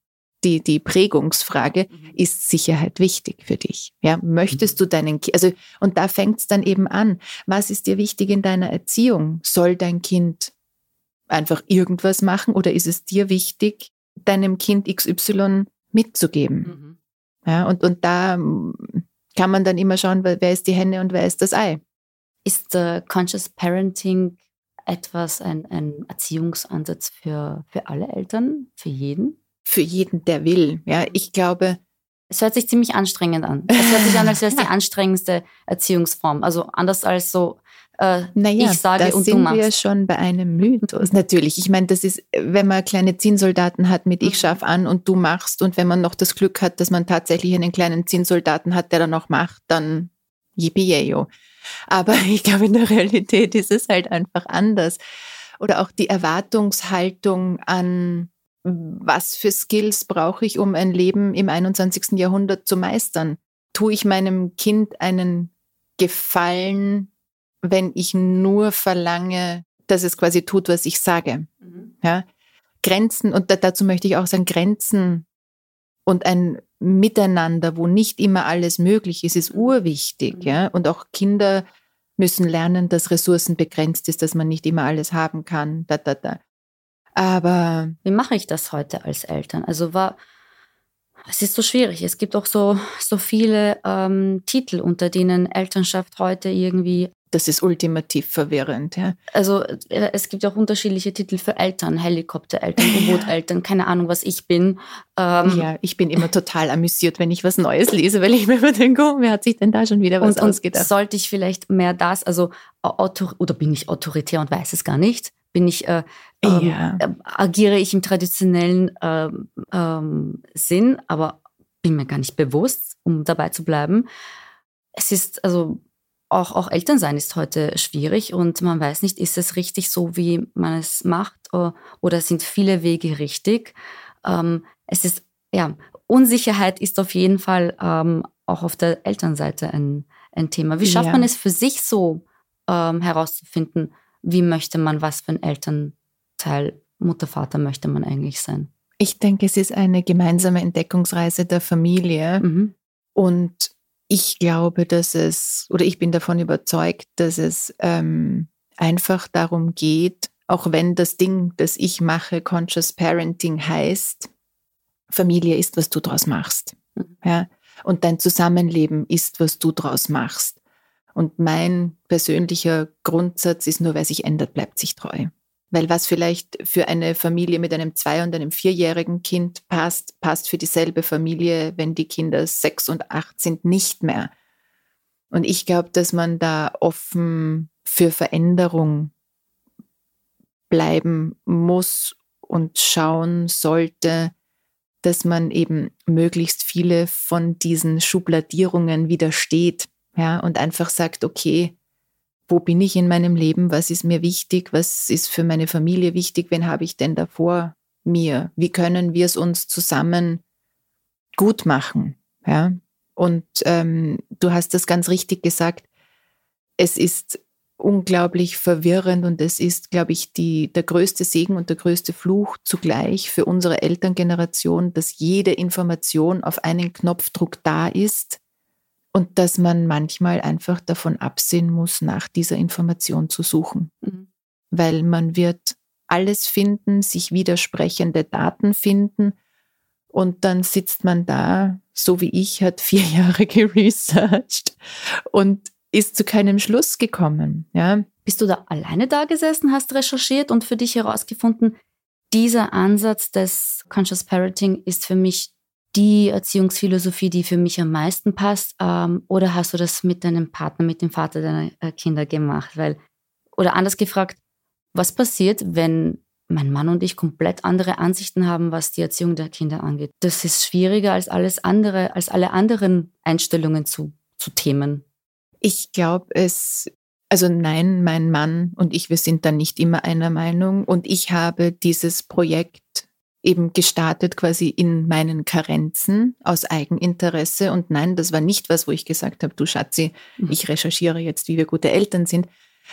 die, die Prägungsfrage, mhm. ist Sicherheit wichtig für dich? Ja, möchtest mhm. du deinen, also, und da fängt es dann eben an. Was ist dir wichtig in deiner Erziehung? Soll dein Kind einfach irgendwas machen oder ist es dir wichtig, deinem Kind XY mitzugeben? Mhm. Ja, und, und da kann man dann immer schauen, wer ist die Henne und wer ist das Ei. Ist äh, Conscious Parenting etwas, ein, ein Erziehungsansatz für, für alle Eltern, für jeden? Für jeden, der will. Ja, ich glaube. Es hört sich ziemlich anstrengend an. Es hört sich an, als wäre es die anstrengendste Erziehungsform. Also anders als so äh, naja, ich sage das und sind du machst. wir schon bei einem Mythos. Natürlich, ich meine, das ist, wenn man kleine Zinnsoldaten hat mit ich mhm. schaff an und du machst und wenn man noch das Glück hat, dass man tatsächlich einen kleinen Zinnsoldaten hat, der dann auch macht, dann yippie Aber ich glaube, in der Realität ist es halt einfach anders. Oder auch die Erwartungshaltung an, was für Skills brauche ich, um ein Leben im 21. Jahrhundert zu meistern? Tue ich meinem Kind einen Gefallen, wenn ich nur verlange, dass es quasi tut, was ich sage? Mhm. Ja? Grenzen, und dazu möchte ich auch sagen, Grenzen und ein Miteinander, wo nicht immer alles möglich ist, ist urwichtig. Mhm. Ja? Und auch Kinder müssen lernen, dass Ressourcen begrenzt ist, dass man nicht immer alles haben kann. Da, da, da. Aber wie mache ich das heute als Eltern? Also war es ist so schwierig. Es gibt auch so, so viele ähm, Titel, unter denen Elternschaft heute irgendwie das ist ultimativ verwirrend. Ja. Also äh, es gibt auch unterschiedliche Titel für Eltern, Helikoptereltern, U-Boot-Eltern, keine Ahnung, was ich bin. Ähm ja, ich bin immer total amüsiert, wenn ich was Neues lese, weil ich mir immer denke, oh, wer hat sich denn da schon wieder was und, ausgedacht? Und sollte ich vielleicht mehr das, also autor oder bin ich autoritär und weiß es gar nicht? Bin ich, äh, ähm, ja. äh, agiere ich im traditionellen ähm, ähm, Sinn, aber bin mir gar nicht bewusst, um dabei zu bleiben. Es ist, also auch, auch Elternsein ist heute schwierig und man weiß nicht, ist es richtig so, wie man es macht oder sind viele Wege richtig. Ähm, es ist, ja, Unsicherheit ist auf jeden Fall ähm, auch auf der Elternseite ein, ein Thema. Wie schafft ja. man es für sich so ähm, herauszufinden, wie möchte man, was für ein Elternteil, Mutter, Vater möchte man eigentlich sein? Ich denke, es ist eine gemeinsame Entdeckungsreise der Familie. Mhm. Und ich glaube, dass es, oder ich bin davon überzeugt, dass es ähm, einfach darum geht, auch wenn das Ding, das ich mache, Conscious Parenting heißt, Familie ist, was du draus machst. Mhm. Ja? Und dein Zusammenleben ist, was du draus machst. Und mein persönlicher Grundsatz ist nur, wer sich ändert, bleibt sich treu. Weil was vielleicht für eine Familie mit einem zwei- und einem vierjährigen Kind passt, passt für dieselbe Familie, wenn die Kinder sechs und acht sind, nicht mehr. Und ich glaube, dass man da offen für Veränderung bleiben muss und schauen sollte, dass man eben möglichst viele von diesen Schubladierungen widersteht, ja, und einfach sagt, okay, wo bin ich in meinem Leben, was ist mir wichtig, was ist für meine Familie wichtig, wen habe ich denn da vor mir, wie können wir es uns zusammen gut machen. Ja? Und ähm, du hast das ganz richtig gesagt, es ist unglaublich verwirrend und es ist, glaube ich, die, der größte Segen und der größte Fluch zugleich für unsere Elterngeneration, dass jede Information auf einen Knopfdruck da ist und dass man manchmal einfach davon absehen muss, nach dieser Information zu suchen. Mhm. Weil man wird alles finden, sich widersprechende Daten finden und dann sitzt man da, so wie ich, hat vier Jahre geresearched und ist zu keinem Schluss gekommen. Ja. Bist du da alleine da gesessen, hast recherchiert und für dich herausgefunden, dieser Ansatz des Conscious Parenting ist für mich die Erziehungsphilosophie, die für mich am meisten passt? Ähm, oder hast du das mit deinem Partner, mit dem Vater deiner äh, Kinder gemacht? Weil, oder anders gefragt, was passiert, wenn mein Mann und ich komplett andere Ansichten haben, was die Erziehung der Kinder angeht? Das ist schwieriger als alles andere, als alle anderen Einstellungen zu, zu Themen. Ich glaube, es also nein, mein Mann und ich, wir sind da nicht immer einer Meinung. Und ich habe dieses Projekt eben gestartet quasi in meinen Karenzen aus Eigeninteresse. Und nein, das war nicht was, wo ich gesagt habe, du Schatzi, mhm. ich recherchiere jetzt, wie wir gute Eltern sind,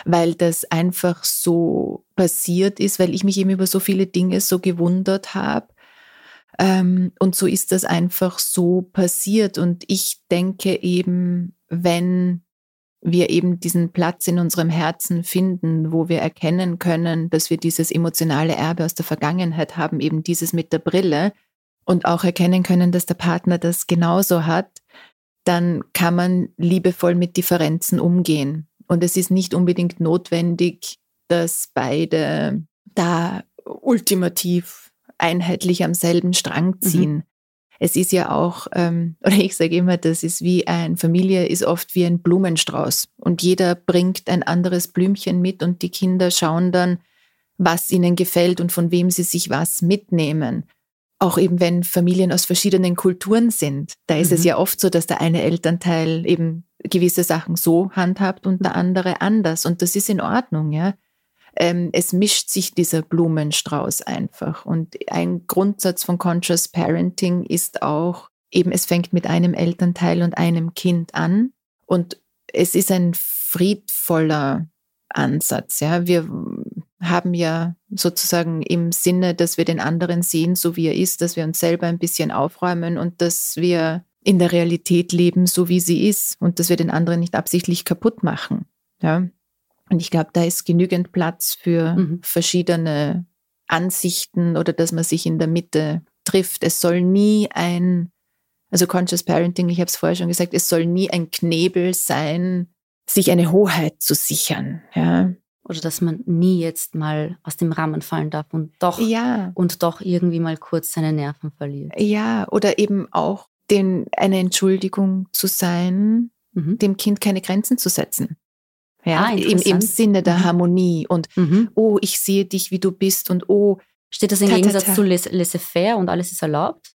weil das einfach so passiert ist, weil ich mich eben über so viele Dinge so gewundert habe. Ähm, und so ist das einfach so passiert. Und ich denke eben, wenn wir eben diesen Platz in unserem Herzen finden, wo wir erkennen können, dass wir dieses emotionale Erbe aus der Vergangenheit haben, eben dieses mit der Brille und auch erkennen können, dass der Partner das genauso hat, dann kann man liebevoll mit Differenzen umgehen. Und es ist nicht unbedingt notwendig, dass beide da ultimativ einheitlich am selben Strang mhm. ziehen. Mhm es ist ja auch, ähm, oder ich sage immer, das ist wie ein Familie ist oft wie ein Blumenstrauß und jeder bringt ein anderes Blümchen mit und die Kinder schauen dann, was ihnen gefällt und von wem sie sich was mitnehmen. Auch eben wenn Familien aus verschiedenen Kulturen sind, da ist mhm. es ja oft so, dass der eine Elternteil eben gewisse Sachen so handhabt und der andere anders. Und das ist in Ordnung, ja. Ähm, es mischt sich dieser Blumenstrauß einfach. Und ein Grundsatz von Conscious Parenting ist auch eben, es fängt mit einem Elternteil und einem Kind an. Und es ist ein friedvoller Ansatz. Ja, wir haben ja sozusagen im Sinne, dass wir den anderen sehen, so wie er ist, dass wir uns selber ein bisschen aufräumen und dass wir in der Realität leben, so wie sie ist und dass wir den anderen nicht absichtlich kaputt machen. Ja. Und ich glaube, da ist genügend Platz für mhm. verschiedene Ansichten oder dass man sich in der Mitte trifft. Es soll nie ein, also Conscious Parenting, ich habe es vorher schon gesagt, es soll nie ein Knebel sein, sich eine Hoheit zu sichern. Ja. Oder dass man nie jetzt mal aus dem Rahmen fallen darf und doch ja. und doch irgendwie mal kurz seine Nerven verliert. Ja, oder eben auch den, eine Entschuldigung zu sein, mhm. dem Kind keine Grenzen zu setzen. Ja, ah, im, im Sinne der mhm. Harmonie und mhm. oh, ich sehe dich, wie du bist und oh. Steht das im Gegensatz zu laissez-faire und alles ist erlaubt?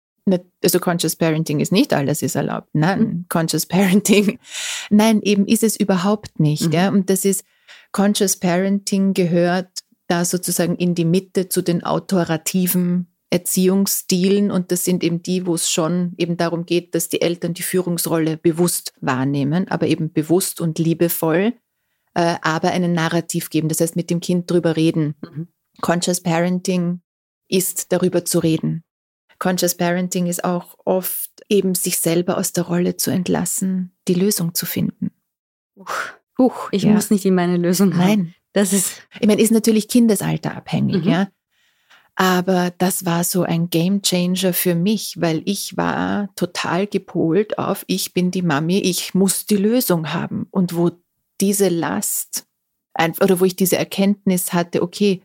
Also Conscious Parenting ist nicht alles ist erlaubt. Nein, mhm. Conscious Parenting, nein, eben ist es überhaupt nicht. Mhm. Ja? Und das ist, Conscious Parenting gehört da sozusagen in die Mitte zu den autorativen Erziehungsstilen und das sind eben die, wo es schon eben darum geht, dass die Eltern die Führungsrolle bewusst wahrnehmen, aber eben bewusst und liebevoll, äh, aber einen Narrativ geben, das heißt mit dem Kind drüber reden. Mhm. Conscious Parenting ist darüber zu reden. Conscious Parenting ist auch oft eben sich selber aus der Rolle zu entlassen, die Lösung zu finden. Uch, Uch ich ja. muss nicht in meine Lösung haben. Nein. Das ist, ich meine, ist natürlich kindesalterabhängig, mhm. ja. Aber das war so ein Game Changer für mich, weil ich war total gepolt auf, ich bin die Mami, ich muss die Lösung haben. Und wo diese Last, oder wo ich diese Erkenntnis hatte, okay,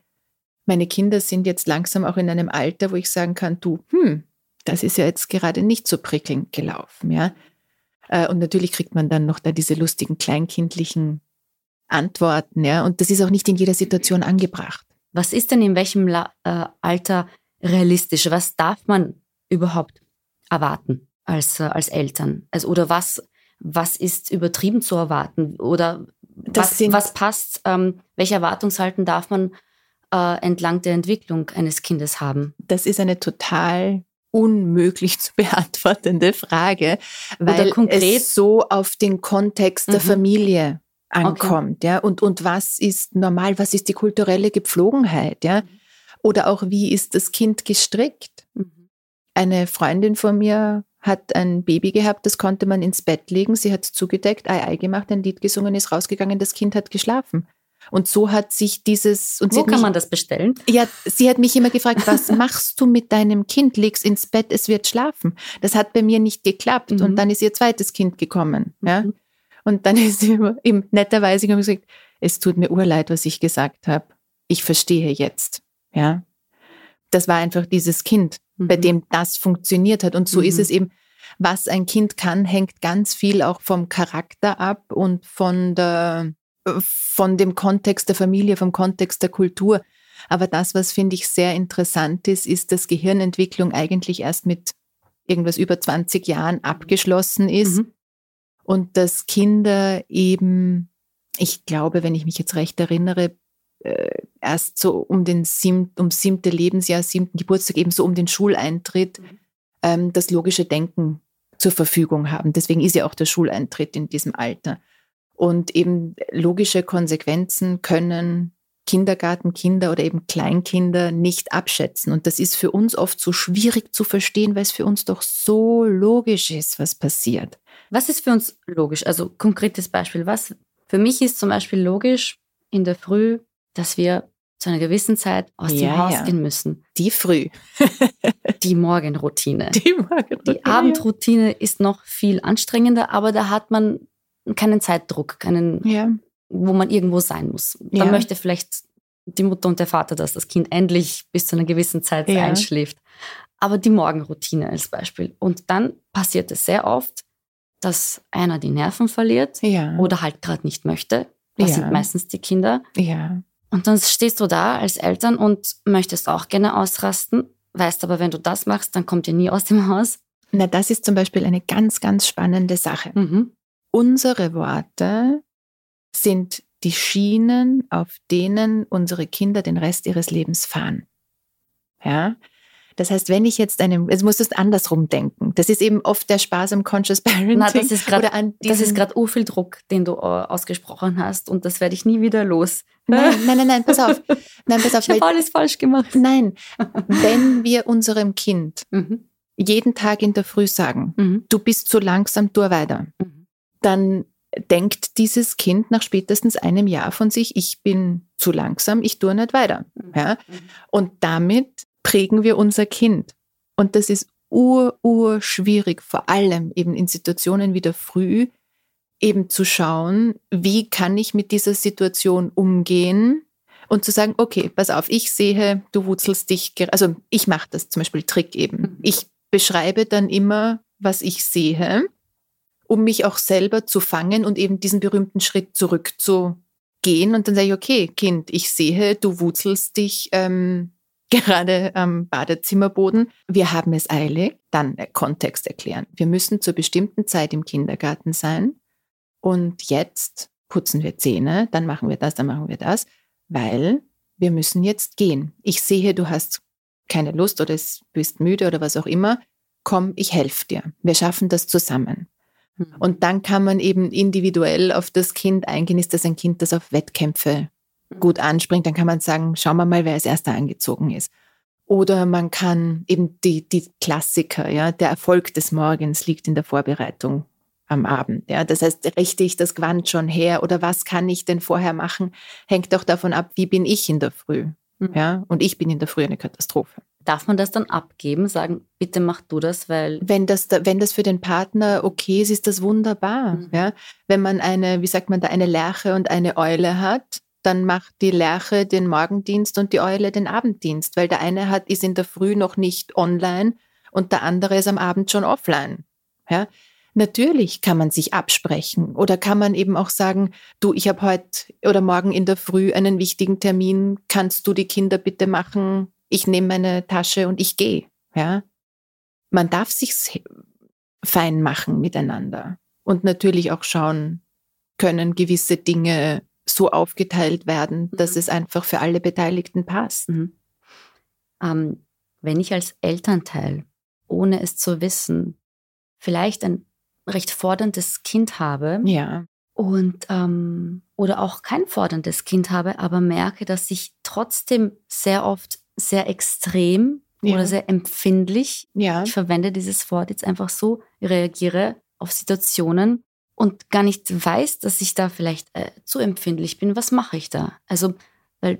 meine Kinder sind jetzt langsam auch in einem Alter, wo ich sagen kann, du, hm, das ist ja jetzt gerade nicht so prickelnd gelaufen, ja. Äh, und natürlich kriegt man dann noch da diese lustigen kleinkindlichen Antworten, ja. Und das ist auch nicht in jeder Situation angebracht. Was ist denn in welchem La äh, Alter realistisch? Was darf man überhaupt erwarten als, äh, als Eltern? Also, oder was, was ist übertrieben zu erwarten? Oder was, was passt? Ähm, welche Erwartungshalten darf man äh, entlang der Entwicklung eines Kindes haben? Das ist eine total unmöglich zu beantwortende Frage, weil es so auf den Kontext der mhm. Familie ankommt, okay. ja, und, und was ist normal, was ist die kulturelle Gepflogenheit, ja, oder auch wie ist das Kind gestrickt. Mhm. Eine Freundin von mir hat ein Baby gehabt, das konnte man ins Bett legen, sie hat zugedeckt, Ei Ei gemacht, ein Lied gesungen, ist rausgegangen, das Kind hat geschlafen. Und so hat sich dieses. Und Wo kann mich, man das bestellen? Ja, sie hat mich immer gefragt, was machst du mit deinem Kind? Leg's ins Bett, es wird schlafen. Das hat bei mir nicht geklappt. Mhm. Und dann ist ihr zweites Kind gekommen. Ja? Mhm. Und dann ist sie ihm netterweise gesagt, es tut mir urleid, was ich gesagt habe. Ich verstehe jetzt. Ja. Das war einfach dieses Kind, mhm. bei dem das funktioniert hat. Und so mhm. ist es eben, was ein Kind kann, hängt ganz viel auch vom Charakter ab und von der, von dem Kontext der Familie, vom Kontext der Kultur. Aber das, was finde ich sehr interessant ist, ist, dass Gehirnentwicklung eigentlich erst mit irgendwas über 20 Jahren abgeschlossen ist. Mhm und dass Kinder eben, ich glaube, wenn ich mich jetzt recht erinnere, äh, erst so um den siebten, um siebte Lebensjahr, siebten Geburtstag, eben so um den Schuleintritt, mhm. ähm, das logische Denken zur Verfügung haben. Deswegen ist ja auch der Schuleintritt in diesem Alter. Und eben logische Konsequenzen können Kindergartenkinder oder eben Kleinkinder nicht abschätzen. Und das ist für uns oft so schwierig zu verstehen, weil es für uns doch so logisch ist, was passiert. Was ist für uns logisch? Also konkretes Beispiel. Was für mich ist zum Beispiel logisch in der Früh, dass wir zu einer gewissen Zeit aus ja, dem Haus ja. gehen müssen. Die Früh. die Morgenroutine. Die Morgenroutine. Die Abendroutine ist noch viel anstrengender, aber da hat man keinen Zeitdruck, keinen, ja. wo man irgendwo sein muss. Da möchte vielleicht die Mutter und der Vater, dass das Kind endlich bis zu einer gewissen Zeit einschläft. Aber die Morgenroutine als Beispiel. Und dann passiert es sehr oft, dass einer die Nerven verliert oder halt gerade nicht möchte. Das sind meistens die Kinder. Ja. Und dann stehst du da als Eltern und möchtest auch gerne ausrasten, weißt aber, wenn du das machst, dann kommt ihr nie aus dem Haus. Na, das ist zum Beispiel eine ganz, ganz spannende Sache. Mhm. unsere Worte sind die Schienen, auf denen unsere Kinder den Rest ihres Lebens fahren. Ja, das heißt, wenn ich jetzt einem, jetzt musst du es andersrum denken. Das ist eben oft der Spaß am Conscious Parenting. Na, das ist gerade, das ist gerade viel Druck, den du äh, ausgesprochen hast und das werde ich nie wieder los. Nein, nein, nein, nein, pass auf. Nein, pass auf. Ich habe alles falsch gemacht. Nein, wenn wir unserem Kind mhm. jeden Tag in der Früh sagen, mhm. du bist zu langsam, tu weiter, mhm. dann denkt dieses Kind nach spätestens einem Jahr von sich, ich bin zu langsam, ich tue nicht weiter. Mhm. Ja? Mhm. Und damit prägen wir unser Kind. Und das ist ur, ur schwierig, vor allem eben in Situationen wie der Früh, eben zu schauen, wie kann ich mit dieser Situation umgehen und zu sagen, okay, pass auf, ich sehe, du wurzelst dich, also ich mache das zum Beispiel Trick eben. Mhm. Ich beschreibe dann immer, was ich sehe, um mich auch selber zu fangen und eben diesen berühmten Schritt zurückzugehen. Und dann sage ich, okay, Kind, ich sehe, du wurzelst dich ähm, gerade am Badezimmerboden. Wir haben es eilig. Dann Kontext erklären. Wir müssen zur bestimmten Zeit im Kindergarten sein. Und jetzt putzen wir Zähne, dann machen wir das, dann machen wir das, weil wir müssen jetzt gehen. Ich sehe, du hast keine Lust oder bist müde oder was auch immer. Komm, ich helfe dir. Wir schaffen das zusammen. Hm. Und dann kann man eben individuell auf das Kind eingehen. Ist das ein Kind, das auf Wettkämpfe gut anspringt, dann kann man sagen, schauen wir mal, wer als erster angezogen ist. Oder man kann eben die, die Klassiker, ja, der Erfolg des Morgens liegt in der Vorbereitung am Abend. Ja. Das heißt, richte ich das Gewand schon her oder was kann ich denn vorher machen, hängt auch davon ab, wie bin ich in der Früh. Mhm. Ja. Und ich bin in der Früh eine Katastrophe. Darf man das dann abgeben, sagen, bitte mach du das, weil. Wenn das, wenn das für den Partner okay ist, ist das wunderbar. Mhm. Ja? Wenn man eine, wie sagt man da, eine Lerche und eine Eule hat, dann macht die Lerche den Morgendienst und die Eule den Abenddienst, weil der eine hat, ist in der Früh noch nicht online und der andere ist am Abend schon offline. Ja? Natürlich kann man sich absprechen oder kann man eben auch sagen, du, ich habe heute oder morgen in der Früh einen wichtigen Termin, kannst du die Kinder bitte machen? Ich nehme meine Tasche und ich gehe. Ja? Man darf sich's fein machen miteinander und natürlich auch schauen, können gewisse Dinge so aufgeteilt werden, dass mhm. es einfach für alle Beteiligten passt. Mhm. Ähm, wenn ich als Elternteil, ohne es zu wissen, vielleicht ein recht forderndes Kind habe ja. und ähm, oder auch kein forderndes Kind habe, aber merke, dass ich trotzdem sehr oft sehr extrem ja. oder sehr empfindlich, ja. ich verwende dieses Wort jetzt einfach so, reagiere auf Situationen, und gar nicht weiß, dass ich da vielleicht äh, zu empfindlich bin, was mache ich da? Also, weil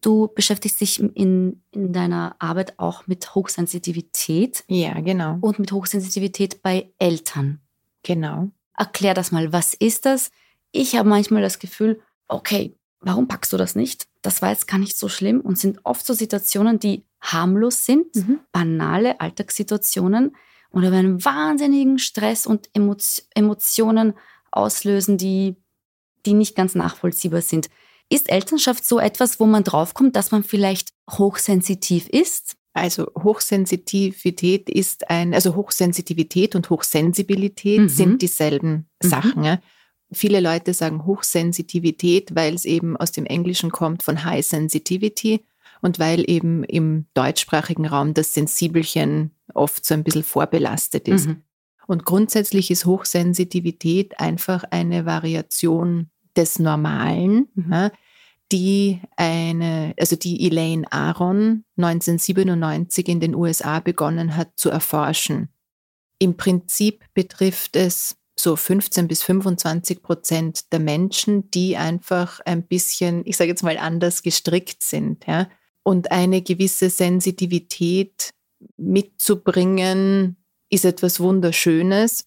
du beschäftigst dich in, in deiner Arbeit auch mit Hochsensitivität. Ja, genau. Und mit Hochsensitivität bei Eltern. Genau. Erklär das mal, was ist das? Ich habe manchmal das Gefühl, okay, warum packst du das nicht? Das war jetzt gar nicht so schlimm und sind oft so Situationen, die harmlos sind, mhm. banale Alltagssituationen, und über einen wahnsinnigen Stress und Emotionen auslösen, die, die nicht ganz nachvollziehbar sind. Ist Elternschaft so etwas, wo man draufkommt, dass man vielleicht hochsensitiv ist? Also Hochsensitivität ist ein, also Hochsensitivität und Hochsensibilität mhm. sind dieselben mhm. Sachen. Ja? Viele Leute sagen Hochsensitivität, weil es eben aus dem Englischen kommt von High Sensitivity und weil eben im deutschsprachigen Raum das Sensibelchen oft so ein bisschen vorbelastet ist. Mhm. Und grundsätzlich ist Hochsensitivität einfach eine Variation des Normalen, mhm. die eine, also die Elaine Aron 1997 in den USA begonnen hat zu erforschen. Im Prinzip betrifft es so 15 bis 25 Prozent der Menschen, die einfach ein bisschen, ich sage jetzt mal, anders gestrickt sind. Ja und eine gewisse Sensitivität mitzubringen, ist etwas Wunderschönes.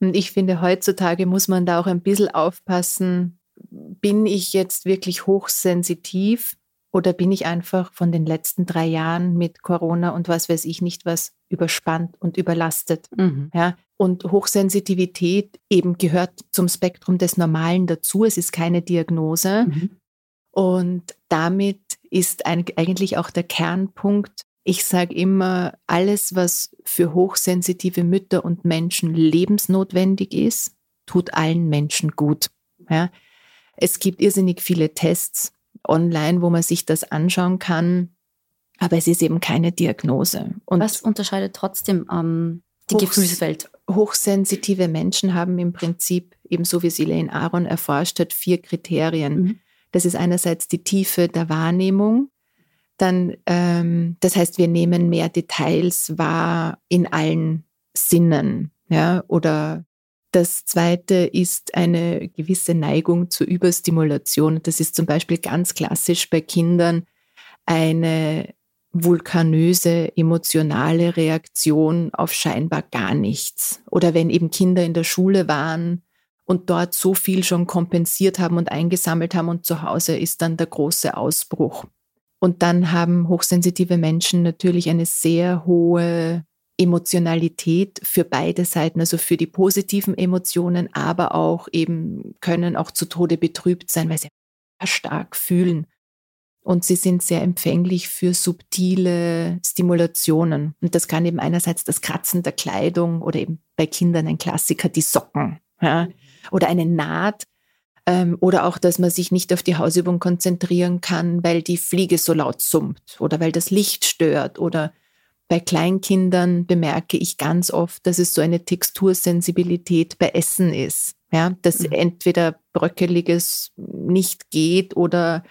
Und ich finde, heutzutage muss man da auch ein bisschen aufpassen, bin ich jetzt wirklich hochsensitiv oder bin ich einfach von den letzten drei Jahren mit Corona und was weiß ich nicht was überspannt und überlastet. Mhm. Ja? Und Hochsensitivität eben gehört zum Spektrum des Normalen dazu. Es ist keine Diagnose. Mhm. Und damit ist eigentlich auch der Kernpunkt. Ich sage immer, alles, was für hochsensitive Mütter und Menschen lebensnotwendig ist, tut allen Menschen gut. Ja. Es gibt irrsinnig viele Tests online, wo man sich das anschauen kann, aber es ist eben keine Diagnose. Und Was unterscheidet trotzdem ähm, die Hochs Gefühlswelt? Hochsensitive Menschen haben im Prinzip, ebenso wie es Elaine Aron erforscht hat, vier Kriterien. Mhm. Das ist einerseits die Tiefe der Wahrnehmung, dann, ähm, das heißt, wir nehmen mehr Details wahr in allen Sinnen, ja, oder das zweite ist eine gewisse Neigung zur Überstimulation. Das ist zum Beispiel ganz klassisch bei Kindern eine vulkanöse emotionale Reaktion auf scheinbar gar nichts. Oder wenn eben Kinder in der Schule waren und dort so viel schon kompensiert haben und eingesammelt haben und zu Hause ist dann der große Ausbruch. Und dann haben hochsensitive Menschen natürlich eine sehr hohe Emotionalität für beide Seiten, also für die positiven Emotionen, aber auch eben können auch zu Tode betrübt sein, weil sie stark fühlen. Und sie sind sehr empfänglich für subtile Stimulationen. Und das kann eben einerseits das Kratzen der Kleidung oder eben bei Kindern ein Klassiker, die Socken ja, oder eine Naht. Ähm, oder auch, dass man sich nicht auf die Hausübung konzentrieren kann, weil die Fliege so laut summt oder weil das Licht stört oder bei Kleinkindern bemerke ich ganz oft, dass es so eine Textursensibilität bei Essen ist. Ja, dass mhm. entweder Bröckeliges nicht geht oder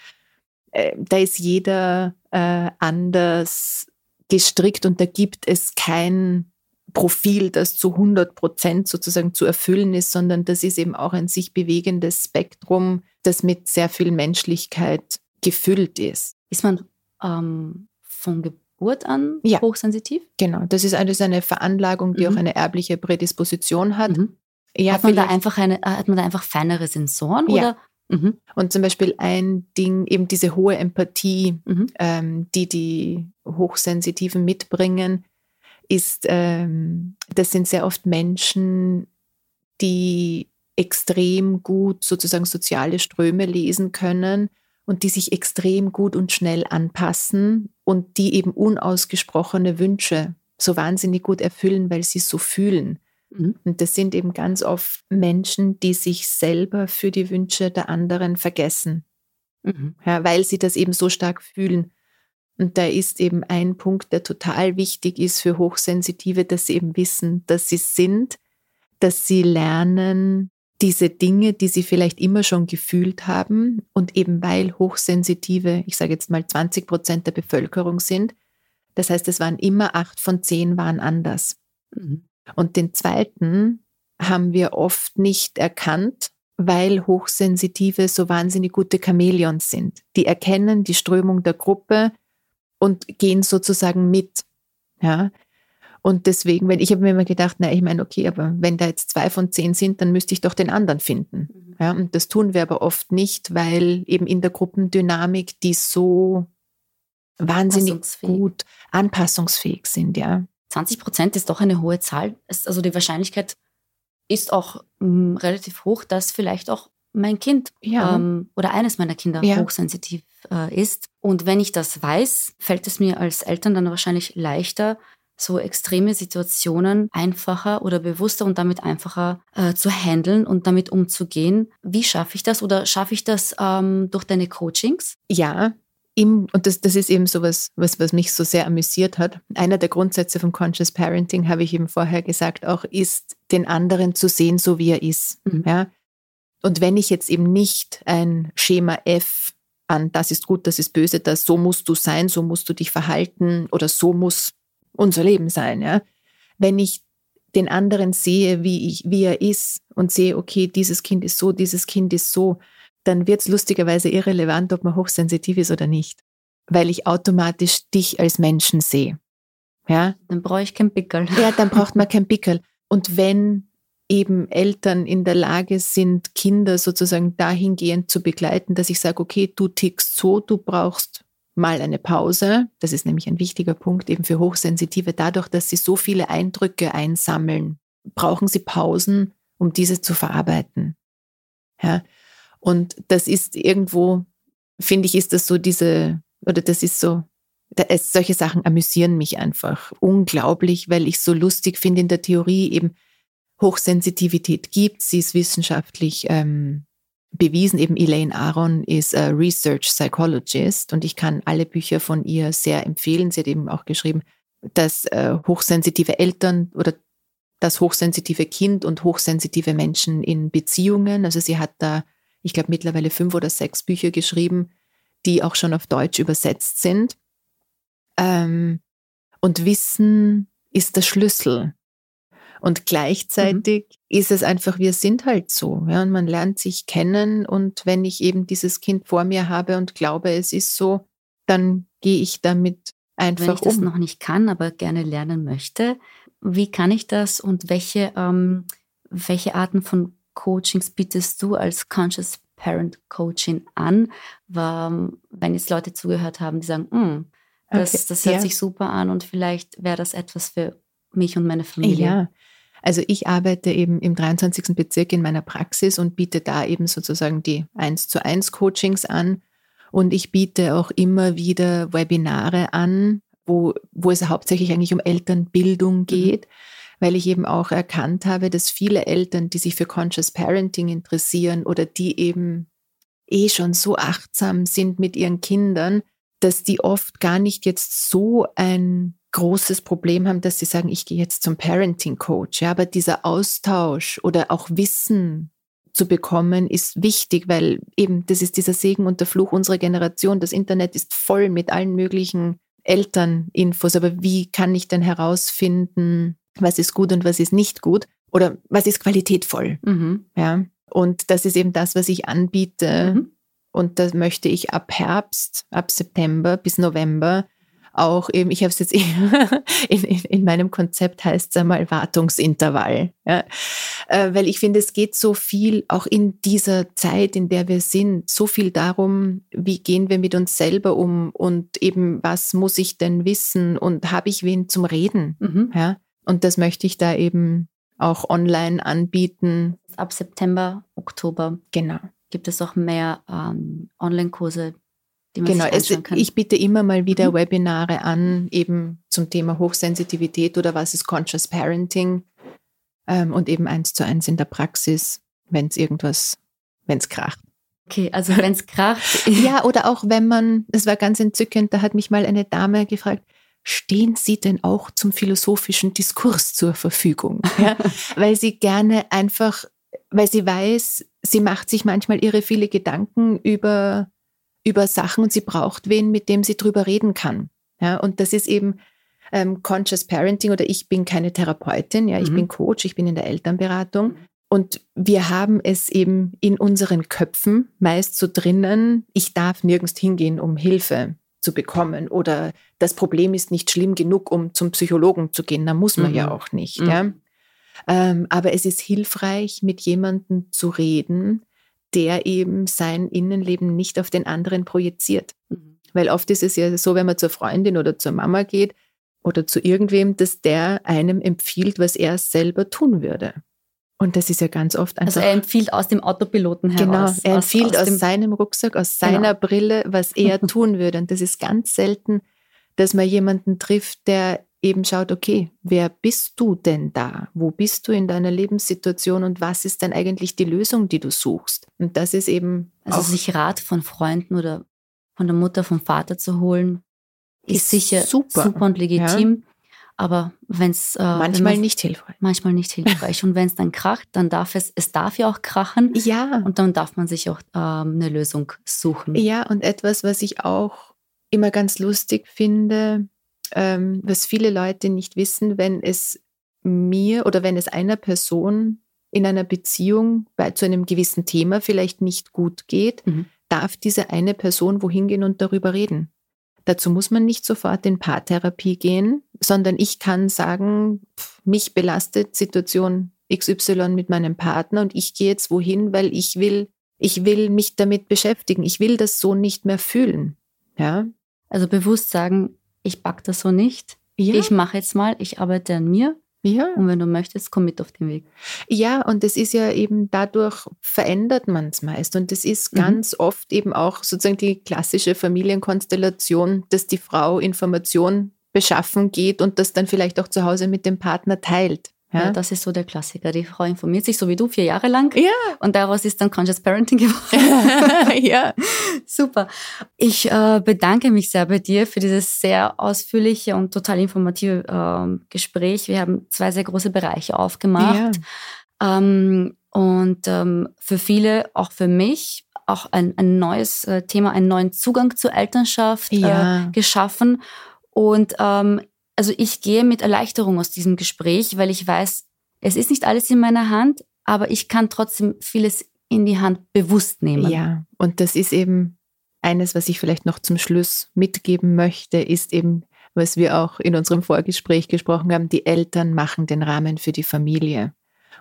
äh, da ist jeder äh, anders gestrickt und da gibt es kein Profil, das zu 100 Prozent sozusagen zu erfüllen ist, sondern das ist eben auch ein sich bewegendes Spektrum, das mit sehr viel Menschlichkeit gefüllt ist. Ist man ähm, von Geburt Geburt an ja. hochsensitiv? Genau, das ist eine, eine Veranlagung, die mhm. auch eine erbliche Prädisposition hat. Mhm. Ja, hat, man da einfach eine, hat man da einfach feinere Sensoren? Ja. Oder? Mhm. Und zum Beispiel ein Ding, eben diese hohe Empathie, mhm. ähm, die die Hochsensitiven mitbringen, ist, ähm, das sind sehr oft Menschen, die extrem gut sozusagen soziale Ströme lesen können und die sich extrem gut und schnell anpassen und die eben unausgesprochene Wünsche so wahnsinnig gut erfüllen, weil sie es so fühlen. Mhm. Und das sind eben ganz oft Menschen, die sich selber für die Wünsche der anderen vergessen, mhm. ja, weil sie das eben so stark fühlen. Und da ist eben ein Punkt, der total wichtig ist für Hochsensitive, dass sie eben wissen, dass sie sind, dass sie lernen, diese Dinge, die sie vielleicht immer schon gefühlt haben und eben weil hochsensitive, ich sage jetzt mal 20 Prozent der Bevölkerung sind, das heißt, es waren immer acht von zehn waren anders. Mhm. Und den zweiten haben wir oft nicht erkannt, weil Hochsensitive so wahnsinnig gute Chamäleons sind. Die erkennen die Strömung der Gruppe und gehen sozusagen mit. Ja, und deswegen, wenn ich habe mir immer gedacht, na, ich meine, okay, aber wenn da jetzt zwei von zehn sind, dann müsste ich doch den anderen finden. Mhm. Ja, und das tun wir aber oft nicht, weil eben in der Gruppendynamik die so wahnsinnig gut anpassungsfähig sind, ja. 20 Prozent ist doch eine hohe Zahl. Also die Wahrscheinlichkeit ist auch mh, hm, relativ hoch, dass vielleicht auch mein Kind ja. ähm, oder eines meiner Kinder ja. hochsensitiv äh, ist. Und wenn ich das weiß, fällt es mir als Eltern dann wahrscheinlich leichter, so extreme Situationen einfacher oder bewusster und damit einfacher äh, zu handeln und damit umzugehen. Wie schaffe ich das oder schaffe ich das ähm, durch deine Coachings? Ja, im, und das, das ist eben so was, was, was mich so sehr amüsiert hat. Einer der Grundsätze vom Conscious Parenting, habe ich eben vorher gesagt, auch ist, den anderen zu sehen, so wie er ist. Mhm. Ja? Und wenn ich jetzt eben nicht ein Schema F an, das ist gut, das ist böse, das so musst du sein, so musst du dich verhalten oder so muss unser Leben sein. Ja? Wenn ich den anderen sehe, wie, ich, wie er ist und sehe, okay, dieses Kind ist so, dieses Kind ist so, dann wird es lustigerweise irrelevant, ob man hochsensitiv ist oder nicht, weil ich automatisch dich als Menschen sehe. Ja? Dann brauche ich kein Pickel. Ja, dann braucht man kein Pickel. Und wenn eben Eltern in der Lage sind, Kinder sozusagen dahingehend zu begleiten, dass ich sage, okay, du tickst so, du brauchst mal eine Pause. Das ist nämlich ein wichtiger Punkt eben für Hochsensitive. Dadurch, dass sie so viele Eindrücke einsammeln, brauchen sie Pausen, um diese zu verarbeiten. Ja. Und das ist irgendwo, finde ich, ist das so diese, oder das ist so, es, solche Sachen amüsieren mich einfach unglaublich, weil ich so lustig finde in der Theorie eben, Hochsensitivität gibt. Sie ist wissenschaftlich ähm, bewiesen. Eben Elaine Aron ist a Research Psychologist und ich kann alle Bücher von ihr sehr empfehlen. Sie hat eben auch geschrieben, dass äh, hochsensitive Eltern oder das hochsensitive Kind und hochsensitive Menschen in Beziehungen. Also sie hat da, ich glaube, mittlerweile fünf oder sechs Bücher geschrieben, die auch schon auf Deutsch übersetzt sind. Ähm, und Wissen ist der Schlüssel. Und gleichzeitig mhm. ist es einfach, wir sind halt so. Ja, und man lernt sich kennen. Und wenn ich eben dieses Kind vor mir habe und glaube, es ist so, dann gehe ich damit einfach Wenn ich um. das noch nicht kann, aber gerne lernen möchte, wie kann ich das und welche, ähm, welche Arten von Coachings bietest du als Conscious Parent Coaching an? Wenn jetzt Leute zugehört haben, die sagen, hm, das, okay. das hört ja. sich super an und vielleicht wäre das etwas für mich und meine Familie. Ja, also ich arbeite eben im 23. Bezirk in meiner Praxis und biete da eben sozusagen die 1 zu 1 Coachings an. Und ich biete auch immer wieder Webinare an, wo, wo es hauptsächlich eigentlich um Elternbildung mhm. geht, weil ich eben auch erkannt habe, dass viele Eltern, die sich für Conscious Parenting interessieren oder die eben eh schon so achtsam sind mit ihren Kindern, dass die oft gar nicht jetzt so ein großes Problem haben, dass sie sagen, ich gehe jetzt zum Parenting Coach. Ja, aber dieser Austausch oder auch Wissen zu bekommen ist wichtig, weil eben das ist dieser Segen und der Fluch unserer Generation. Das Internet ist voll mit allen möglichen Elterninfos. Aber wie kann ich denn herausfinden, was ist gut und was ist nicht gut? Oder was ist qualitätvoll? Mhm. Ja. Und das ist eben das, was ich anbiete. Mhm. Und das möchte ich ab Herbst, ab September bis November auch eben, ich habe es jetzt in, in, in, meinem Konzept heißt es einmal Wartungsintervall. Ja. Äh, weil ich finde, es geht so viel, auch in dieser Zeit, in der wir sind, so viel darum, wie gehen wir mit uns selber um und eben, was muss ich denn wissen und habe ich wen zum Reden? Mhm. Ja. Und das möchte ich da eben auch online anbieten. Ab September, Oktober. Genau. Gibt es auch mehr ähm, Online-Kurse, genau, es, ich biete immer mal wieder mhm. Webinare an, eben zum Thema Hochsensitivität oder was ist Conscious Parenting ähm, und eben eins zu eins in der Praxis, wenn es irgendwas, wenn es kracht. Okay, also wenn es kracht. ja, oder auch wenn man, das war ganz entzückend, da hat mich mal eine Dame gefragt, stehen Sie denn auch zum philosophischen Diskurs zur Verfügung? Ja, weil sie gerne einfach, weil sie weiß, sie macht sich manchmal ihre viele Gedanken über über Sachen und sie braucht wen, mit dem sie drüber reden kann. Ja, und das ist eben ähm, Conscious Parenting oder ich bin keine Therapeutin, ja, ich mhm. bin Coach, ich bin in der Elternberatung. Und wir haben es eben in unseren Köpfen meist so drinnen, ich darf nirgends hingehen, um Hilfe zu bekommen oder das Problem ist nicht schlimm genug, um zum Psychologen zu gehen. Da muss man mhm. ja auch nicht. Mhm. Ja. Ähm, aber es ist hilfreich, mit jemandem zu reden, der eben sein Innenleben nicht auf den anderen projiziert. Mhm. Weil oft ist es ja so, wenn man zur Freundin oder zur Mama geht oder zu irgendwem, dass der einem empfiehlt, was er selber tun würde. Und das ist ja ganz oft einfach. Also er empfiehlt aus dem Autopiloten heraus. Genau, er empfiehlt aus, aus, aus seinem Rucksack, aus seiner genau. Brille, was er tun würde. Und das ist ganz selten, dass man jemanden trifft, der eben schaut, okay, wer bist du denn da? Wo bist du in deiner Lebenssituation und was ist denn eigentlich die Lösung, die du suchst? Und das ist eben. Also sich Rat von Freunden oder von der Mutter, vom Vater zu holen, ist, ist sicher super, super und legitim. Ja. Aber wenn es äh, manchmal wenn nicht hilfreich. Manchmal nicht hilfreich. und wenn es dann kracht, dann darf es, es darf ja auch krachen. Ja. Und dann darf man sich auch ähm, eine Lösung suchen. Ja, und etwas, was ich auch immer ganz lustig finde, ähm, was viele Leute nicht wissen, wenn es mir oder wenn es einer Person in einer Beziehung bei, zu einem gewissen Thema vielleicht nicht gut geht, mhm. darf diese eine Person wohin gehen und darüber reden. Dazu muss man nicht sofort in Paartherapie gehen, sondern ich kann sagen, mich belastet Situation XY mit meinem Partner und ich gehe jetzt wohin, weil ich will, ich will mich damit beschäftigen. Ich will das so nicht mehr fühlen. Ja. Also bewusst sagen, ich pack das so nicht. Ja. Ich mache jetzt mal, ich arbeite an mir. Ja. Und wenn du möchtest, komm mit auf den Weg. Ja, und es ist ja eben dadurch verändert man es meist. Und es ist mhm. ganz oft eben auch sozusagen die klassische Familienkonstellation, dass die Frau Information beschaffen geht und das dann vielleicht auch zu Hause mit dem Partner teilt. Ja? ja? das ist so der Klassiker. Die Frau informiert sich so wie du vier Jahre lang. Ja. Und daraus ist dann Conscious Parenting geworden. ja. Super. Ich äh, bedanke mich sehr bei dir für dieses sehr ausführliche und total informative äh, Gespräch. Wir haben zwei sehr große Bereiche aufgemacht. Ja. Ähm, und ähm, für viele, auch für mich, auch ein, ein neues äh, Thema, einen neuen Zugang zur Elternschaft ja. äh, geschaffen. Und ähm, also ich gehe mit Erleichterung aus diesem Gespräch, weil ich weiß, es ist nicht alles in meiner Hand, aber ich kann trotzdem vieles in die Hand bewusst nehmen. Ja, und das ist eben eines, was ich vielleicht noch zum Schluss mitgeben möchte, ist eben, was wir auch in unserem Vorgespräch gesprochen haben, die Eltern machen den Rahmen für die Familie.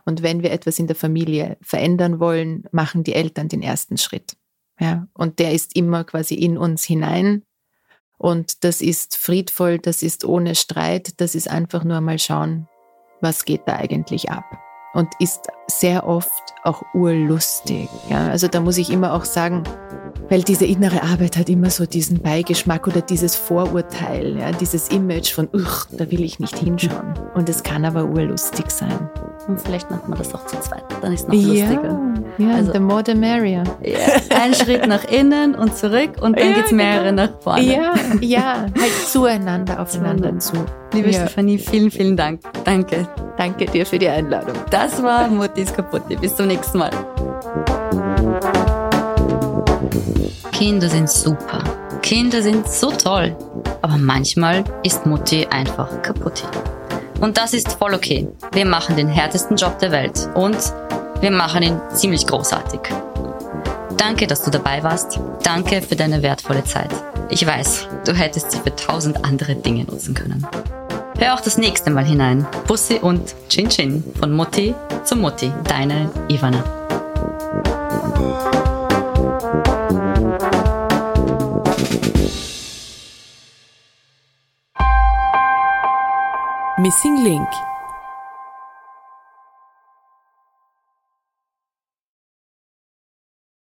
Und wenn wir etwas in der Familie verändern wollen, machen die Eltern den ersten Schritt. Ja, und der ist immer quasi in uns hinein. Und das ist friedvoll, das ist ohne Streit, das ist einfach nur mal schauen, was geht da eigentlich ab. Und ist sehr oft auch urlustig. Ja, also da muss ich immer auch sagen, weil diese innere Arbeit hat immer so diesen Beigeschmack oder dieses Vorurteil, ja, dieses Image von, uch, da will ich nicht hinschauen. Und es kann aber urlustig sein. Und vielleicht macht man das auch zu zweit, dann ist es noch lustiger. Ja, also, the more the merrier. Yeah. Ein Schritt nach innen und zurück und dann ja, geht es mehrere genau. nach vorne. Ja, ja, halt zueinander, aufeinander zu. Liebe ja. Stefanie, vielen, vielen Dank. Danke. Danke dir für die Einladung. Das war Muttis Kaputti. Bis zum nächsten Mal. Kinder sind super. Kinder sind so toll. Aber manchmal ist Mutti einfach kaputt. Und das ist voll okay. Wir machen den härtesten Job der Welt und wir machen ihn ziemlich großartig. Danke, dass du dabei warst. Danke für deine wertvolle Zeit. Ich weiß, du hättest sie für tausend andere Dinge nutzen können. Hör auch das nächste Mal hinein. Bussi und Chin Chin von Mutti zu Mutti. Deine Ivana. Missing Link